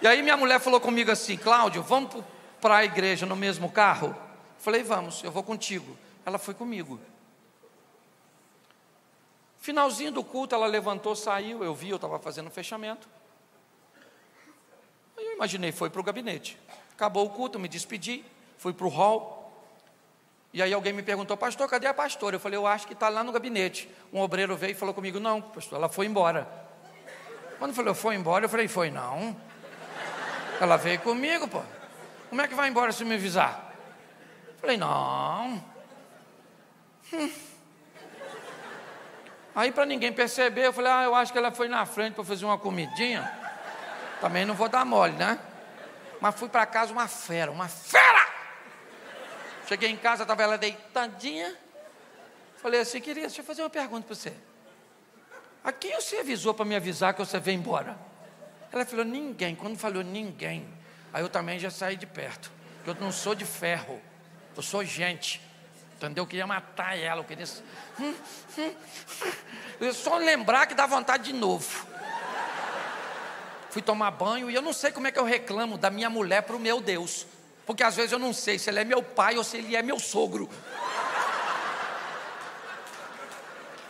E aí minha mulher falou comigo assim, Cláudio, vamos para a igreja no mesmo carro? Falei, vamos, eu vou contigo. Ela foi comigo. Finalzinho do culto, ela levantou, saiu, eu vi, eu estava fazendo um fechamento. Aí eu imaginei, foi para o gabinete. Acabou o culto, me despedi, fui para o hall. E aí alguém me perguntou, pastor, cadê a pastora? Eu falei, eu acho que está lá no gabinete. Um obreiro veio e falou comigo, não, pastor, ela foi embora. Quando falou, foi embora, eu falei, foi não. Ela veio comigo, pô. Como é que vai embora se me avisar? Eu falei, não. Hum. Aí para ninguém perceber, eu falei, ah, eu acho que ela foi na frente para fazer uma comidinha. Também não vou dar mole, né? Mas fui para casa uma fera, uma fera! Cheguei em casa, estava ela deitadinha. Falei assim, querida, deixa eu fazer uma pergunta para você. A quem você avisou para me avisar que você veio embora? Ela falou, ninguém. Quando falou ninguém, aí eu também já saí de perto. Eu não sou de ferro, eu sou gente. Entendeu? Eu queria matar ela, eu queria. Hum, só lembrar que dá vontade de novo fui tomar banho e eu não sei como é que eu reclamo da minha mulher para o meu Deus. Porque às vezes eu não sei se ele é meu pai ou se ele é meu sogro.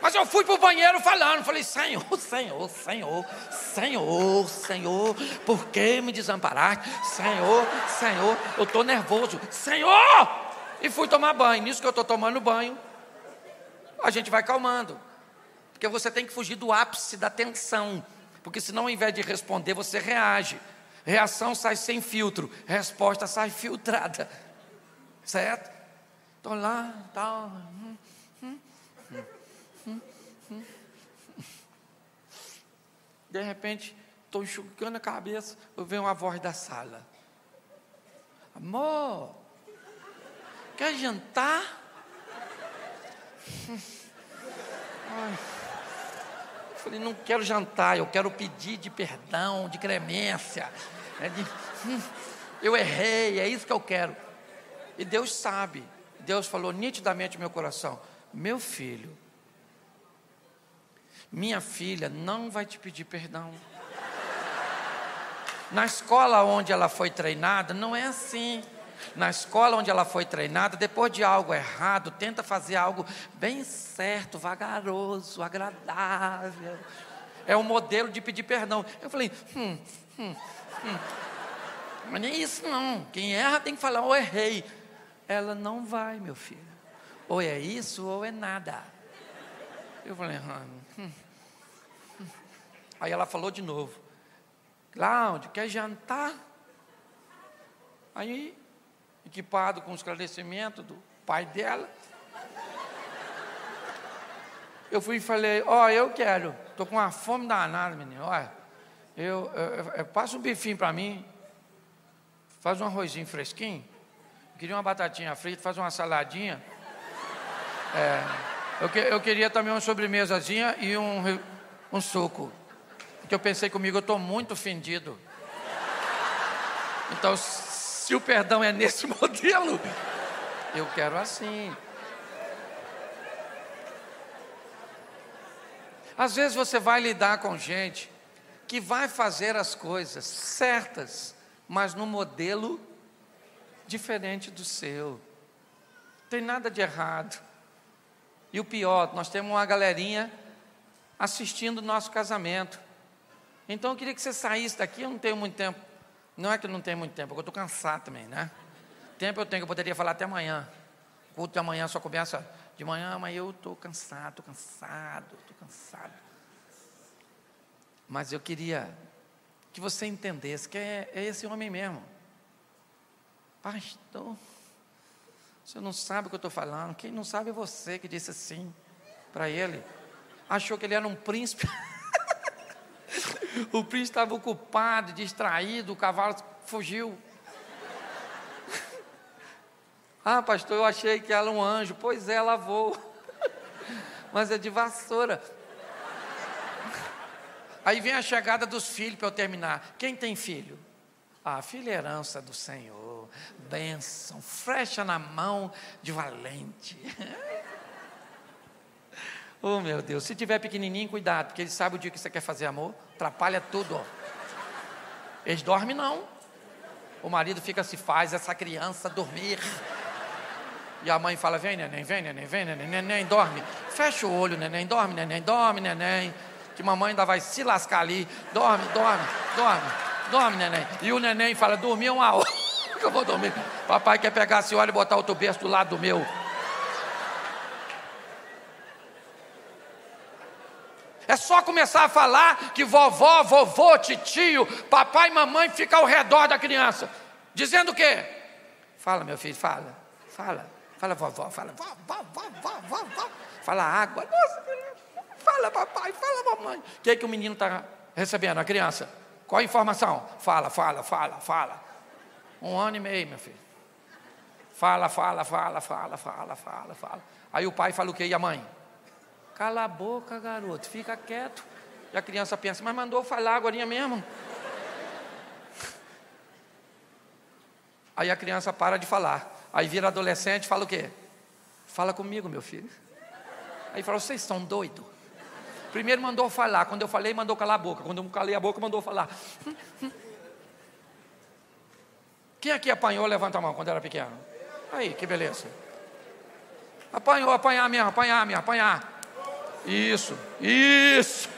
Mas eu fui para o banheiro falando, falei, Senhor, Senhor, Senhor, Senhor, Senhor, por que me desamparaste? Senhor, Senhor, eu estou nervoso, Senhor! E fui tomar banho. Nisso que eu estou tomando banho, a gente vai calmando. Porque você tem que fugir do ápice da tensão. Porque senão, ao invés de responder, você reage. Reação sai sem filtro, resposta sai filtrada. Certo? Estou lá, tal. De repente, estou enxugando a cabeça, eu vejo uma voz da sala. Amor, quer jantar? Eu falei, não quero jantar, eu quero pedir de perdão, de clemência. É de, hum, eu errei, é isso que eu quero. E Deus sabe. Deus falou nitidamente no meu coração: Meu filho, minha filha não vai te pedir perdão. Na escola onde ela foi treinada, não é assim. Na escola onde ela foi treinada, depois de algo errado, tenta fazer algo bem certo, vagaroso, agradável. É o modelo de pedir perdão. Eu falei, hum, hum, hum. Mas nem isso não. Quem erra tem que falar, ou oh, errei. Ela não vai, meu filho. Ou é isso ou é nada. Eu falei, hum, hum. Aí ela falou de novo. Cláudio, quer jantar? Aí, equipado com o esclarecimento do pai dela, eu fui e falei, ó, oh, eu quero, estou com uma fome danada, menino, olha, eu, eu, eu, passa um bifinho para mim, faz um arrozinho fresquinho, queria uma batatinha frita, faz uma saladinha, é, eu, que, eu queria também uma sobremesazinha e um, um suco. Porque eu pensei comigo, eu estou muito ofendido. Então, se o perdão é nesse modelo, eu quero assim. Às vezes você vai lidar com gente que vai fazer as coisas certas, mas no modelo diferente do seu. Não tem nada de errado. E o pior, nós temos uma galerinha assistindo o nosso casamento. Então eu queria que você saísse daqui, eu não tenho muito tempo. Não é que eu não tenho muito tempo, é eu estou cansado também, né? Tempo eu tenho, eu poderia falar até amanhã. O culto de amanhã só começa de manhã, mas eu estou cansado, estou cansado, estou cansado. Mas eu queria que você entendesse que é, é esse homem mesmo. Pastor, você não sabe o que eu estou falando. Quem não sabe é você que disse assim para ele. Achou que ele era um príncipe. O príncipe estava ocupado, distraído, o cavalo fugiu. Ah, pastor, eu achei que ela era um anjo. Pois é, ela voa. Mas é de vassoura. Aí vem a chegada dos filhos para eu terminar. Quem tem filho? Ah, filho é herança do Senhor. Bênção, flecha na mão de valente. Oh meu Deus, se tiver pequenininho, cuidado, porque ele sabe o dia que você quer fazer amor, atrapalha tudo. Eles dormem não. O marido fica se faz essa criança dormir. E a mãe fala: vem, neném, vem, neném, vem, neném, neném, dorme. Fecha o olho, neném, dorme, neném, dorme, neném. Que mamãe ainda vai se lascar ali. Dorme, dorme, dorme, dorme, neném. E o neném fala: dormir uma hora. que eu vou dormir. Papai quer pegar a senhora e botar outro berço do lado do meu. É só começar a falar que vovó, vovô, titio, papai e mamãe ficam ao redor da criança. Dizendo o quê? Fala, meu filho, fala. Fala. Fala, vovó, fala, vovó, vovó, vovó. Fala água. Nossa, fala, papai, fala, mamãe. O que é que o menino está recebendo, a criança? Qual a informação? Fala, fala, fala, fala. Um ano e meio, meu filho. Fala, fala, fala, fala, fala, fala, fala. Aí o pai fala o quê? E a mãe? Cala a boca, garoto, fica quieto. E a criança pensa, mas mandou falar agora mesmo. Aí a criança para de falar. Aí vira adolescente fala o quê? Fala comigo, meu filho. Aí fala, vocês são doidos. Primeiro mandou falar, quando eu falei, mandou calar a boca. Quando eu calei a boca, mandou falar. Quem aqui apanhou, levanta a mão quando era pequeno. Aí, que beleza. Apanhou, apanhar mesmo, apanhar mesmo, apanhar. Isso, isso.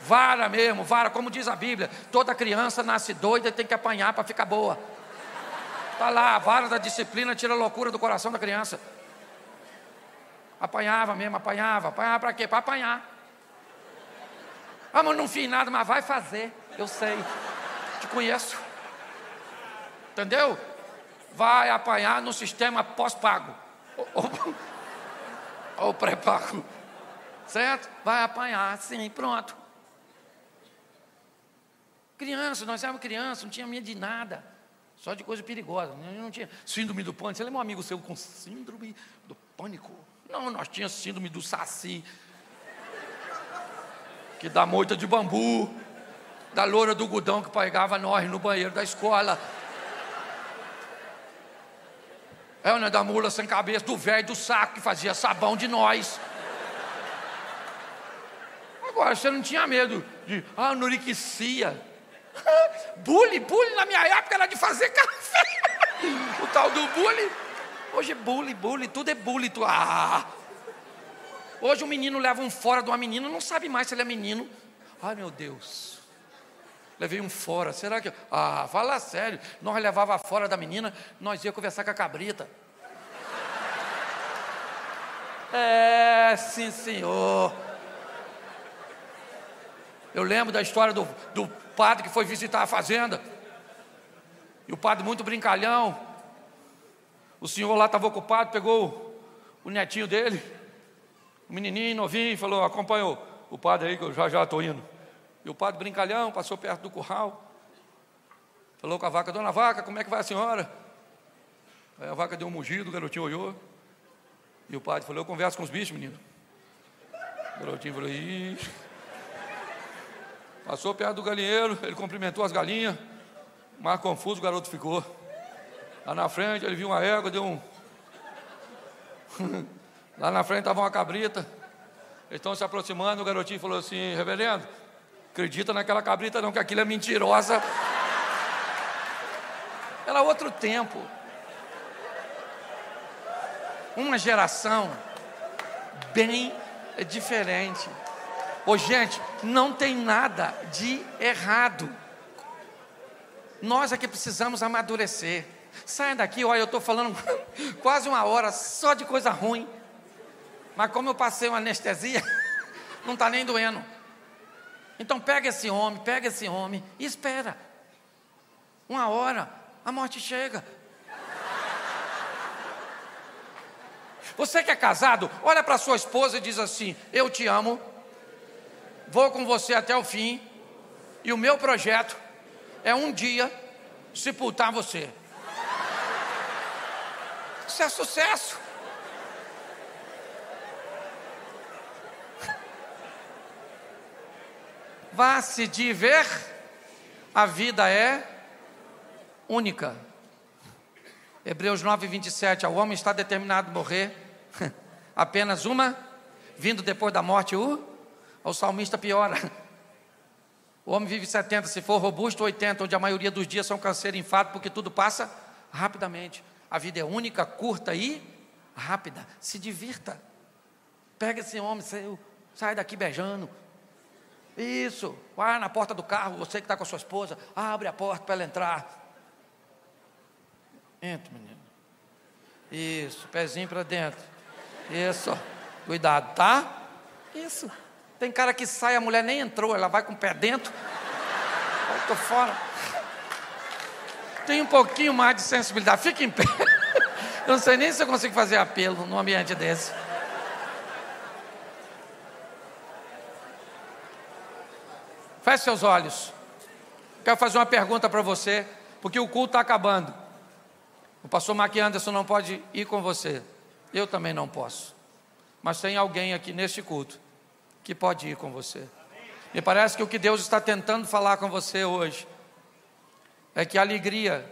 Vara mesmo, vara, como diz a Bíblia, toda criança nasce doida e tem que apanhar para ficar boa. Está lá, a vara da disciplina tira a loucura do coração da criança. Apanhava mesmo, apanhava. Apanhava para quê? Para apanhar. Ah, mas não fiz nada, mas vai fazer. Eu sei. Te conheço. Entendeu? Vai apanhar no sistema pós-pago. Ou, ou pré-pago. Certo? Vai apanhar, sim, pronto. Criança, nós éramos crianças, não tinha medo de nada. Só de coisa perigosa. Não tinha síndrome do pânico. Você lembra um amigo seu com síndrome do pânico? Não, nós tínhamos síndrome do saci. Que dá moita de bambu. Da loura do gudão que pegava nós no banheiro da escola. É, né, da mula sem cabeça, do velho do saco que fazia sabão de nós. Agora, você não tinha medo de, ah. Bullying, bullying na minha época era de fazer café. o tal do bullying. Hoje é bullying, bullying, tudo é bullying. Tu, ah. Hoje o menino leva um fora de uma menina, não sabe mais se ele é menino. Ai meu Deus. Levei um fora. Será que. Ah, fala sério. Nós levava fora da menina, nós ia conversar com a cabrita. É, sim, senhor. Eu lembro da história do, do padre que foi visitar a fazenda. E o padre, muito brincalhão. O senhor lá estava ocupado, pegou o netinho dele, o menininho novinho, falou: acompanhou o padre aí, que eu já já estou indo. E o padre, brincalhão, passou perto do curral. Falou com a vaca: Dona Vaca, como é que vai a senhora? Aí a vaca deu um mugido, o garotinho olhou. E o padre falou: Eu converso com os bichos, menino. O garotinho falou: Ixi. Passou perto do galinheiro, ele cumprimentou as galinhas. Mais confuso o garoto ficou. Lá na frente ele viu uma égua, deu um. Lá na frente estava uma cabrita. Eles estão se aproximando, o garotinho falou assim, reverendo, acredita naquela cabrita não, que aquilo é mentirosa. Era outro tempo. Uma geração bem diferente. Ô gente, não tem nada de errado. Nós é que precisamos amadurecer. Saia daqui, olha, eu estou falando quase uma hora só de coisa ruim. Mas como eu passei uma anestesia, não está nem doendo. Então pega esse homem, pega esse homem e espera. Uma hora, a morte chega. Você que é casado, olha para sua esposa e diz assim: Eu te amo, vou com você até o fim, e o meu projeto é um dia sepultar você. Isso é sucesso. Vá se diver, a vida é única. Hebreus 9, 27. O homem está determinado a morrer, apenas uma, vindo depois da morte o o salmista piora. O homem vive 70, se for robusto, 80, onde a maioria dos dias são câncer e infarto, porque tudo passa rapidamente. A vida é única, curta e rápida. Se divirta. Pega esse homem, sai daqui beijando. Isso, vai na porta do carro, você que está com a sua esposa, abre a porta para ela entrar. Entra, menino. Isso, pezinho para dentro. Isso, cuidado, tá? Isso. Tem cara que sai, a mulher nem entrou, ela vai com o pé dentro. Tô fora. Tem um pouquinho mais de sensibilidade. Fica em pé. Eu não sei nem se eu consigo fazer apelo num ambiente desse. Feche seus olhos. Quero fazer uma pergunta para você, porque o culto está acabando. O pastor Mark Anderson não pode ir com você. Eu também não posso. Mas tem alguém aqui neste culto que pode ir com você. Me parece que o que Deus está tentando falar com você hoje é que a alegria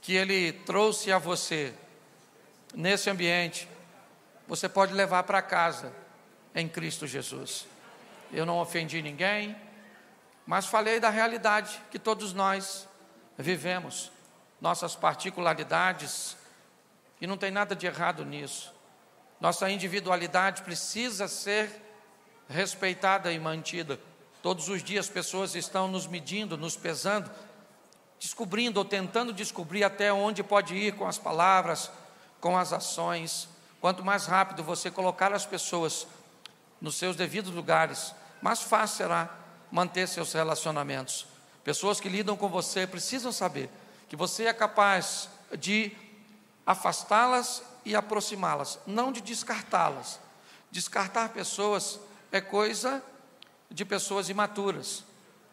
que Ele trouxe a você nesse ambiente, você pode levar para casa em Cristo Jesus. Eu não ofendi ninguém, mas falei da realidade que todos nós vivemos, nossas particularidades, e não tem nada de errado nisso. Nossa individualidade precisa ser respeitada e mantida. Todos os dias pessoas estão nos medindo, nos pesando, descobrindo ou tentando descobrir até onde pode ir com as palavras, com as ações, Quanto mais rápido você colocar as pessoas nos seus devidos lugares, mais fácil será manter seus relacionamentos. Pessoas que lidam com você precisam saber que você é capaz de afastá-las e aproximá-las, não de descartá-las. Descartar pessoas é coisa de pessoas imaturas.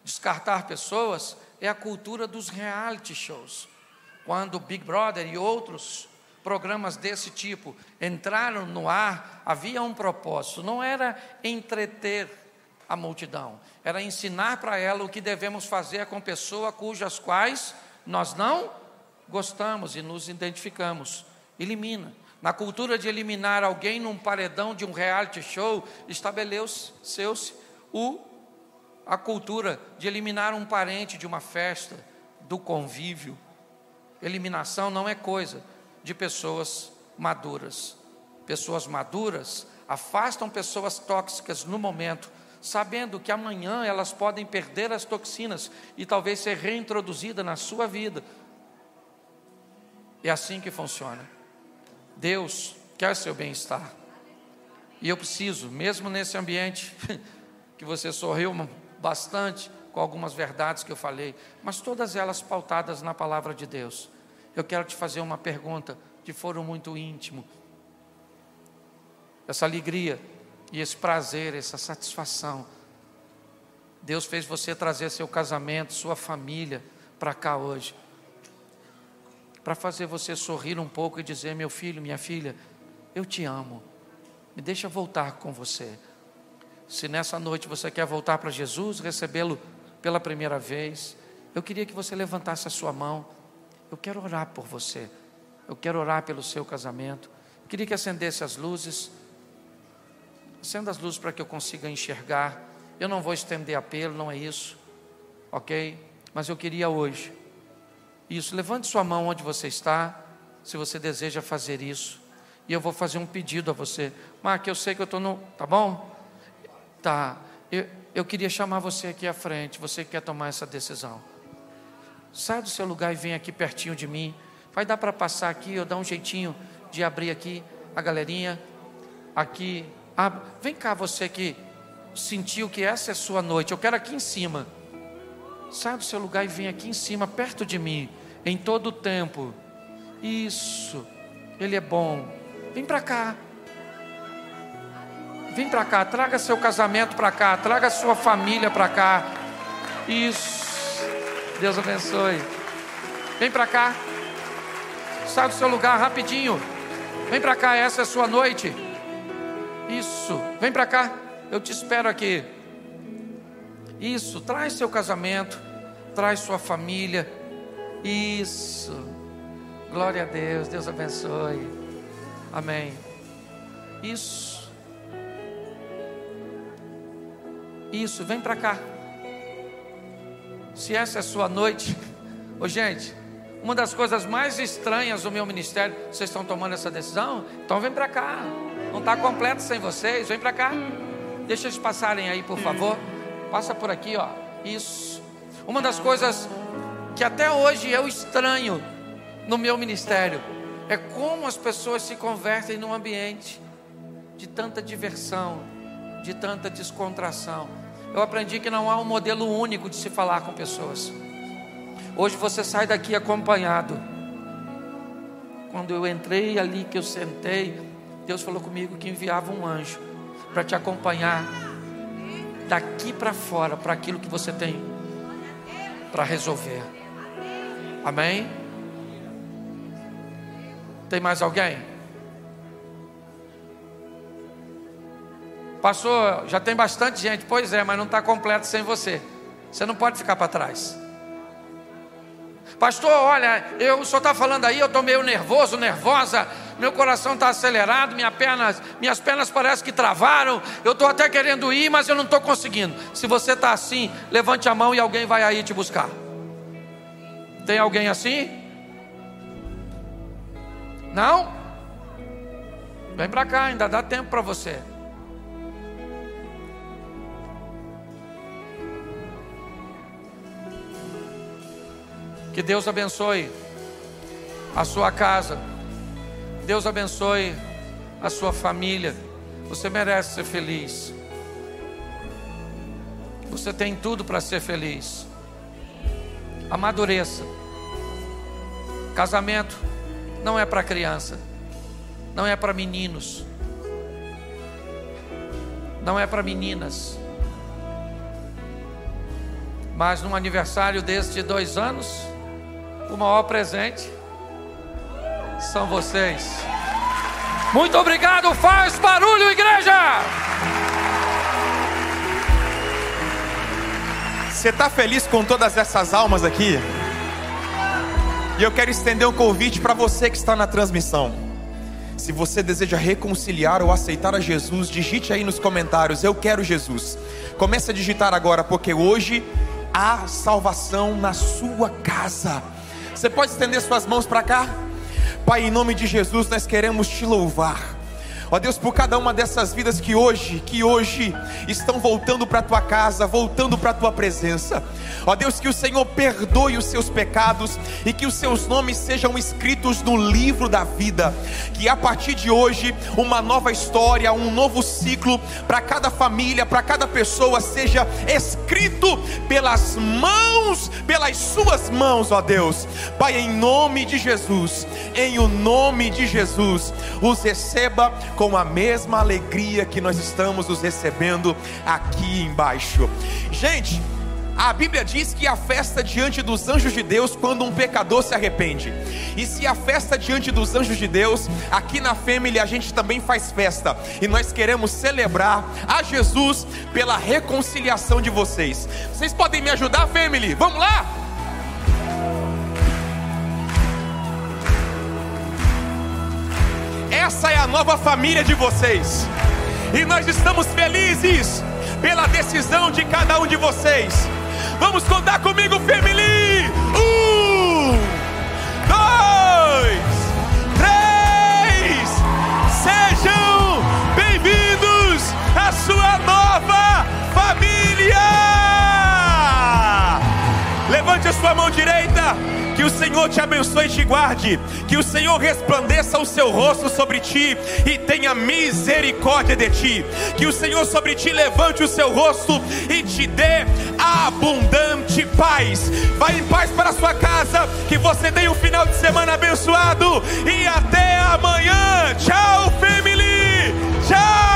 Descartar pessoas é a cultura dos reality shows. Quando Big Brother e outros programas desse tipo entraram no ar, havia um propósito, não era entreter a multidão, era ensinar para ela o que devemos fazer com pessoas cujas quais nós não gostamos e nos identificamos. Elimina. Na cultura de eliminar alguém num paredão de um reality show, estabeleceu-se a cultura de eliminar um parente de uma festa, do convívio. Eliminação não é coisa de pessoas maduras. Pessoas maduras afastam pessoas tóxicas no momento, sabendo que amanhã elas podem perder as toxinas e talvez ser reintroduzida na sua vida. É assim que funciona. Deus quer seu bem-estar. E eu preciso, mesmo nesse ambiente que você sorriu bastante com algumas verdades que eu falei, mas todas elas pautadas na palavra de Deus. Eu quero te fazer uma pergunta de foro muito íntimo. Essa alegria e esse prazer, essa satisfação. Deus fez você trazer seu casamento, sua família para cá hoje. Para fazer você sorrir um pouco e dizer: Meu filho, minha filha, eu te amo. Me deixa voltar com você. Se nessa noite você quer voltar para Jesus, recebê-lo pela primeira vez, eu queria que você levantasse a sua mão. Eu quero orar por você. Eu quero orar pelo seu casamento. Eu queria que acendesse as luzes. Acenda as luzes para que eu consiga enxergar. Eu não vou estender apelo, não é isso. Ok? Mas eu queria hoje. Isso, levante sua mão onde você está, se você deseja fazer isso. E eu vou fazer um pedido a você. Mark, eu sei que eu estou no. Tá bom? Tá, eu, eu queria chamar você aqui à frente, você que quer tomar essa decisão. Sai do seu lugar e vem aqui pertinho de mim. Vai dar para passar aqui, eu dar um jeitinho de abrir aqui a galerinha. Aqui. Ah, vem cá, você que sentiu que essa é sua noite. Eu quero aqui em cima. Sai do seu lugar e vem aqui em cima, perto de mim, em todo o tempo. Isso. Ele é bom. Vem para cá. Vem para cá, traga seu casamento para cá, traga sua família para cá. Isso. Deus abençoe. Vem para cá. Sai do seu lugar rapidinho. Vem para cá, essa é a sua noite. Isso. Vem para cá. Eu te espero aqui. Isso. Traz seu casamento. Traz sua família. Isso. Glória a Deus. Deus abençoe. Amém. Isso. Isso, vem para cá. Se essa é a sua noite, ô gente, uma das coisas mais estranhas do meu ministério, vocês estão tomando essa decisão? Então vem para cá. Não está completo sem vocês, vem para cá. Deixa eles passarem aí, por favor. Passa por aqui, ó. Isso. Uma das coisas que até hoje eu estranho no meu ministério é como as pessoas se convertem num ambiente de tanta diversão, de tanta descontração eu aprendi que não há um modelo único de se falar com pessoas. Hoje você sai daqui acompanhado. Quando eu entrei ali, que eu sentei, Deus falou comigo que enviava um anjo para te acompanhar daqui para fora, para aquilo que você tem para resolver. Amém? Tem mais alguém? Pastor, já tem bastante gente. Pois é, mas não está completo sem você. Você não pode ficar para trás. Pastor, olha, eu, senhor está falando aí, eu estou meio nervoso, nervosa, meu coração está acelerado, minha pernas, minhas pernas parecem que travaram, eu estou até querendo ir, mas eu não estou conseguindo. Se você está assim, levante a mão e alguém vai aí te buscar. Tem alguém assim? Não? Vem para cá, ainda dá tempo para você. Que Deus abençoe a sua casa. Deus abençoe a sua família. Você merece ser feliz. Você tem tudo para ser feliz. Amadureça. Casamento não é para criança, não é para meninos, não é para meninas. Mas num aniversário desse de dois anos, o maior presente são vocês. Muito obrigado, faz barulho, igreja! Você está feliz com todas essas almas aqui? E eu quero estender um convite para você que está na transmissão. Se você deseja reconciliar ou aceitar a Jesus, digite aí nos comentários: Eu quero Jesus. Comece a digitar agora, porque hoje há salvação na sua casa. Você pode estender suas mãos para cá? Pai, em nome de Jesus, nós queremos te louvar. Ó Deus, por cada uma dessas vidas que hoje, que hoje estão voltando para a tua casa, voltando para a tua presença. Ó Deus, que o Senhor perdoe os seus pecados e que os seus nomes sejam escritos no livro da vida. Que a partir de hoje, uma nova história, um novo ciclo para cada família, para cada pessoa seja escrito pelas mãos, pelas suas mãos, ó Deus. Pai, em nome de Jesus, em o nome de Jesus, os receba com a mesma alegria que nós estamos os recebendo aqui embaixo. Gente, a Bíblia diz que a festa diante dos anjos de Deus quando um pecador se arrepende. E se a festa diante dos anjos de Deus, aqui na Family a gente também faz festa. E nós queremos celebrar a Jesus pela reconciliação de vocês. Vocês podem me ajudar, Family? Vamos lá? Essa é a nova família de vocês. E nós estamos felizes pela decisão de cada um de vocês. Vamos contar comigo, family. Um, dois, três. Sejam bem-vindos à sua nova família. Levante a sua mão direita. Que o Senhor te abençoe e te guarde. Que o Senhor resplandeça o seu rosto sobre ti e tenha misericórdia de ti. Que o Senhor sobre ti levante o seu rosto e te dê abundante paz. Vai em paz para a sua casa. Que você tenha um final de semana abençoado. E até amanhã. Tchau, family. Tchau.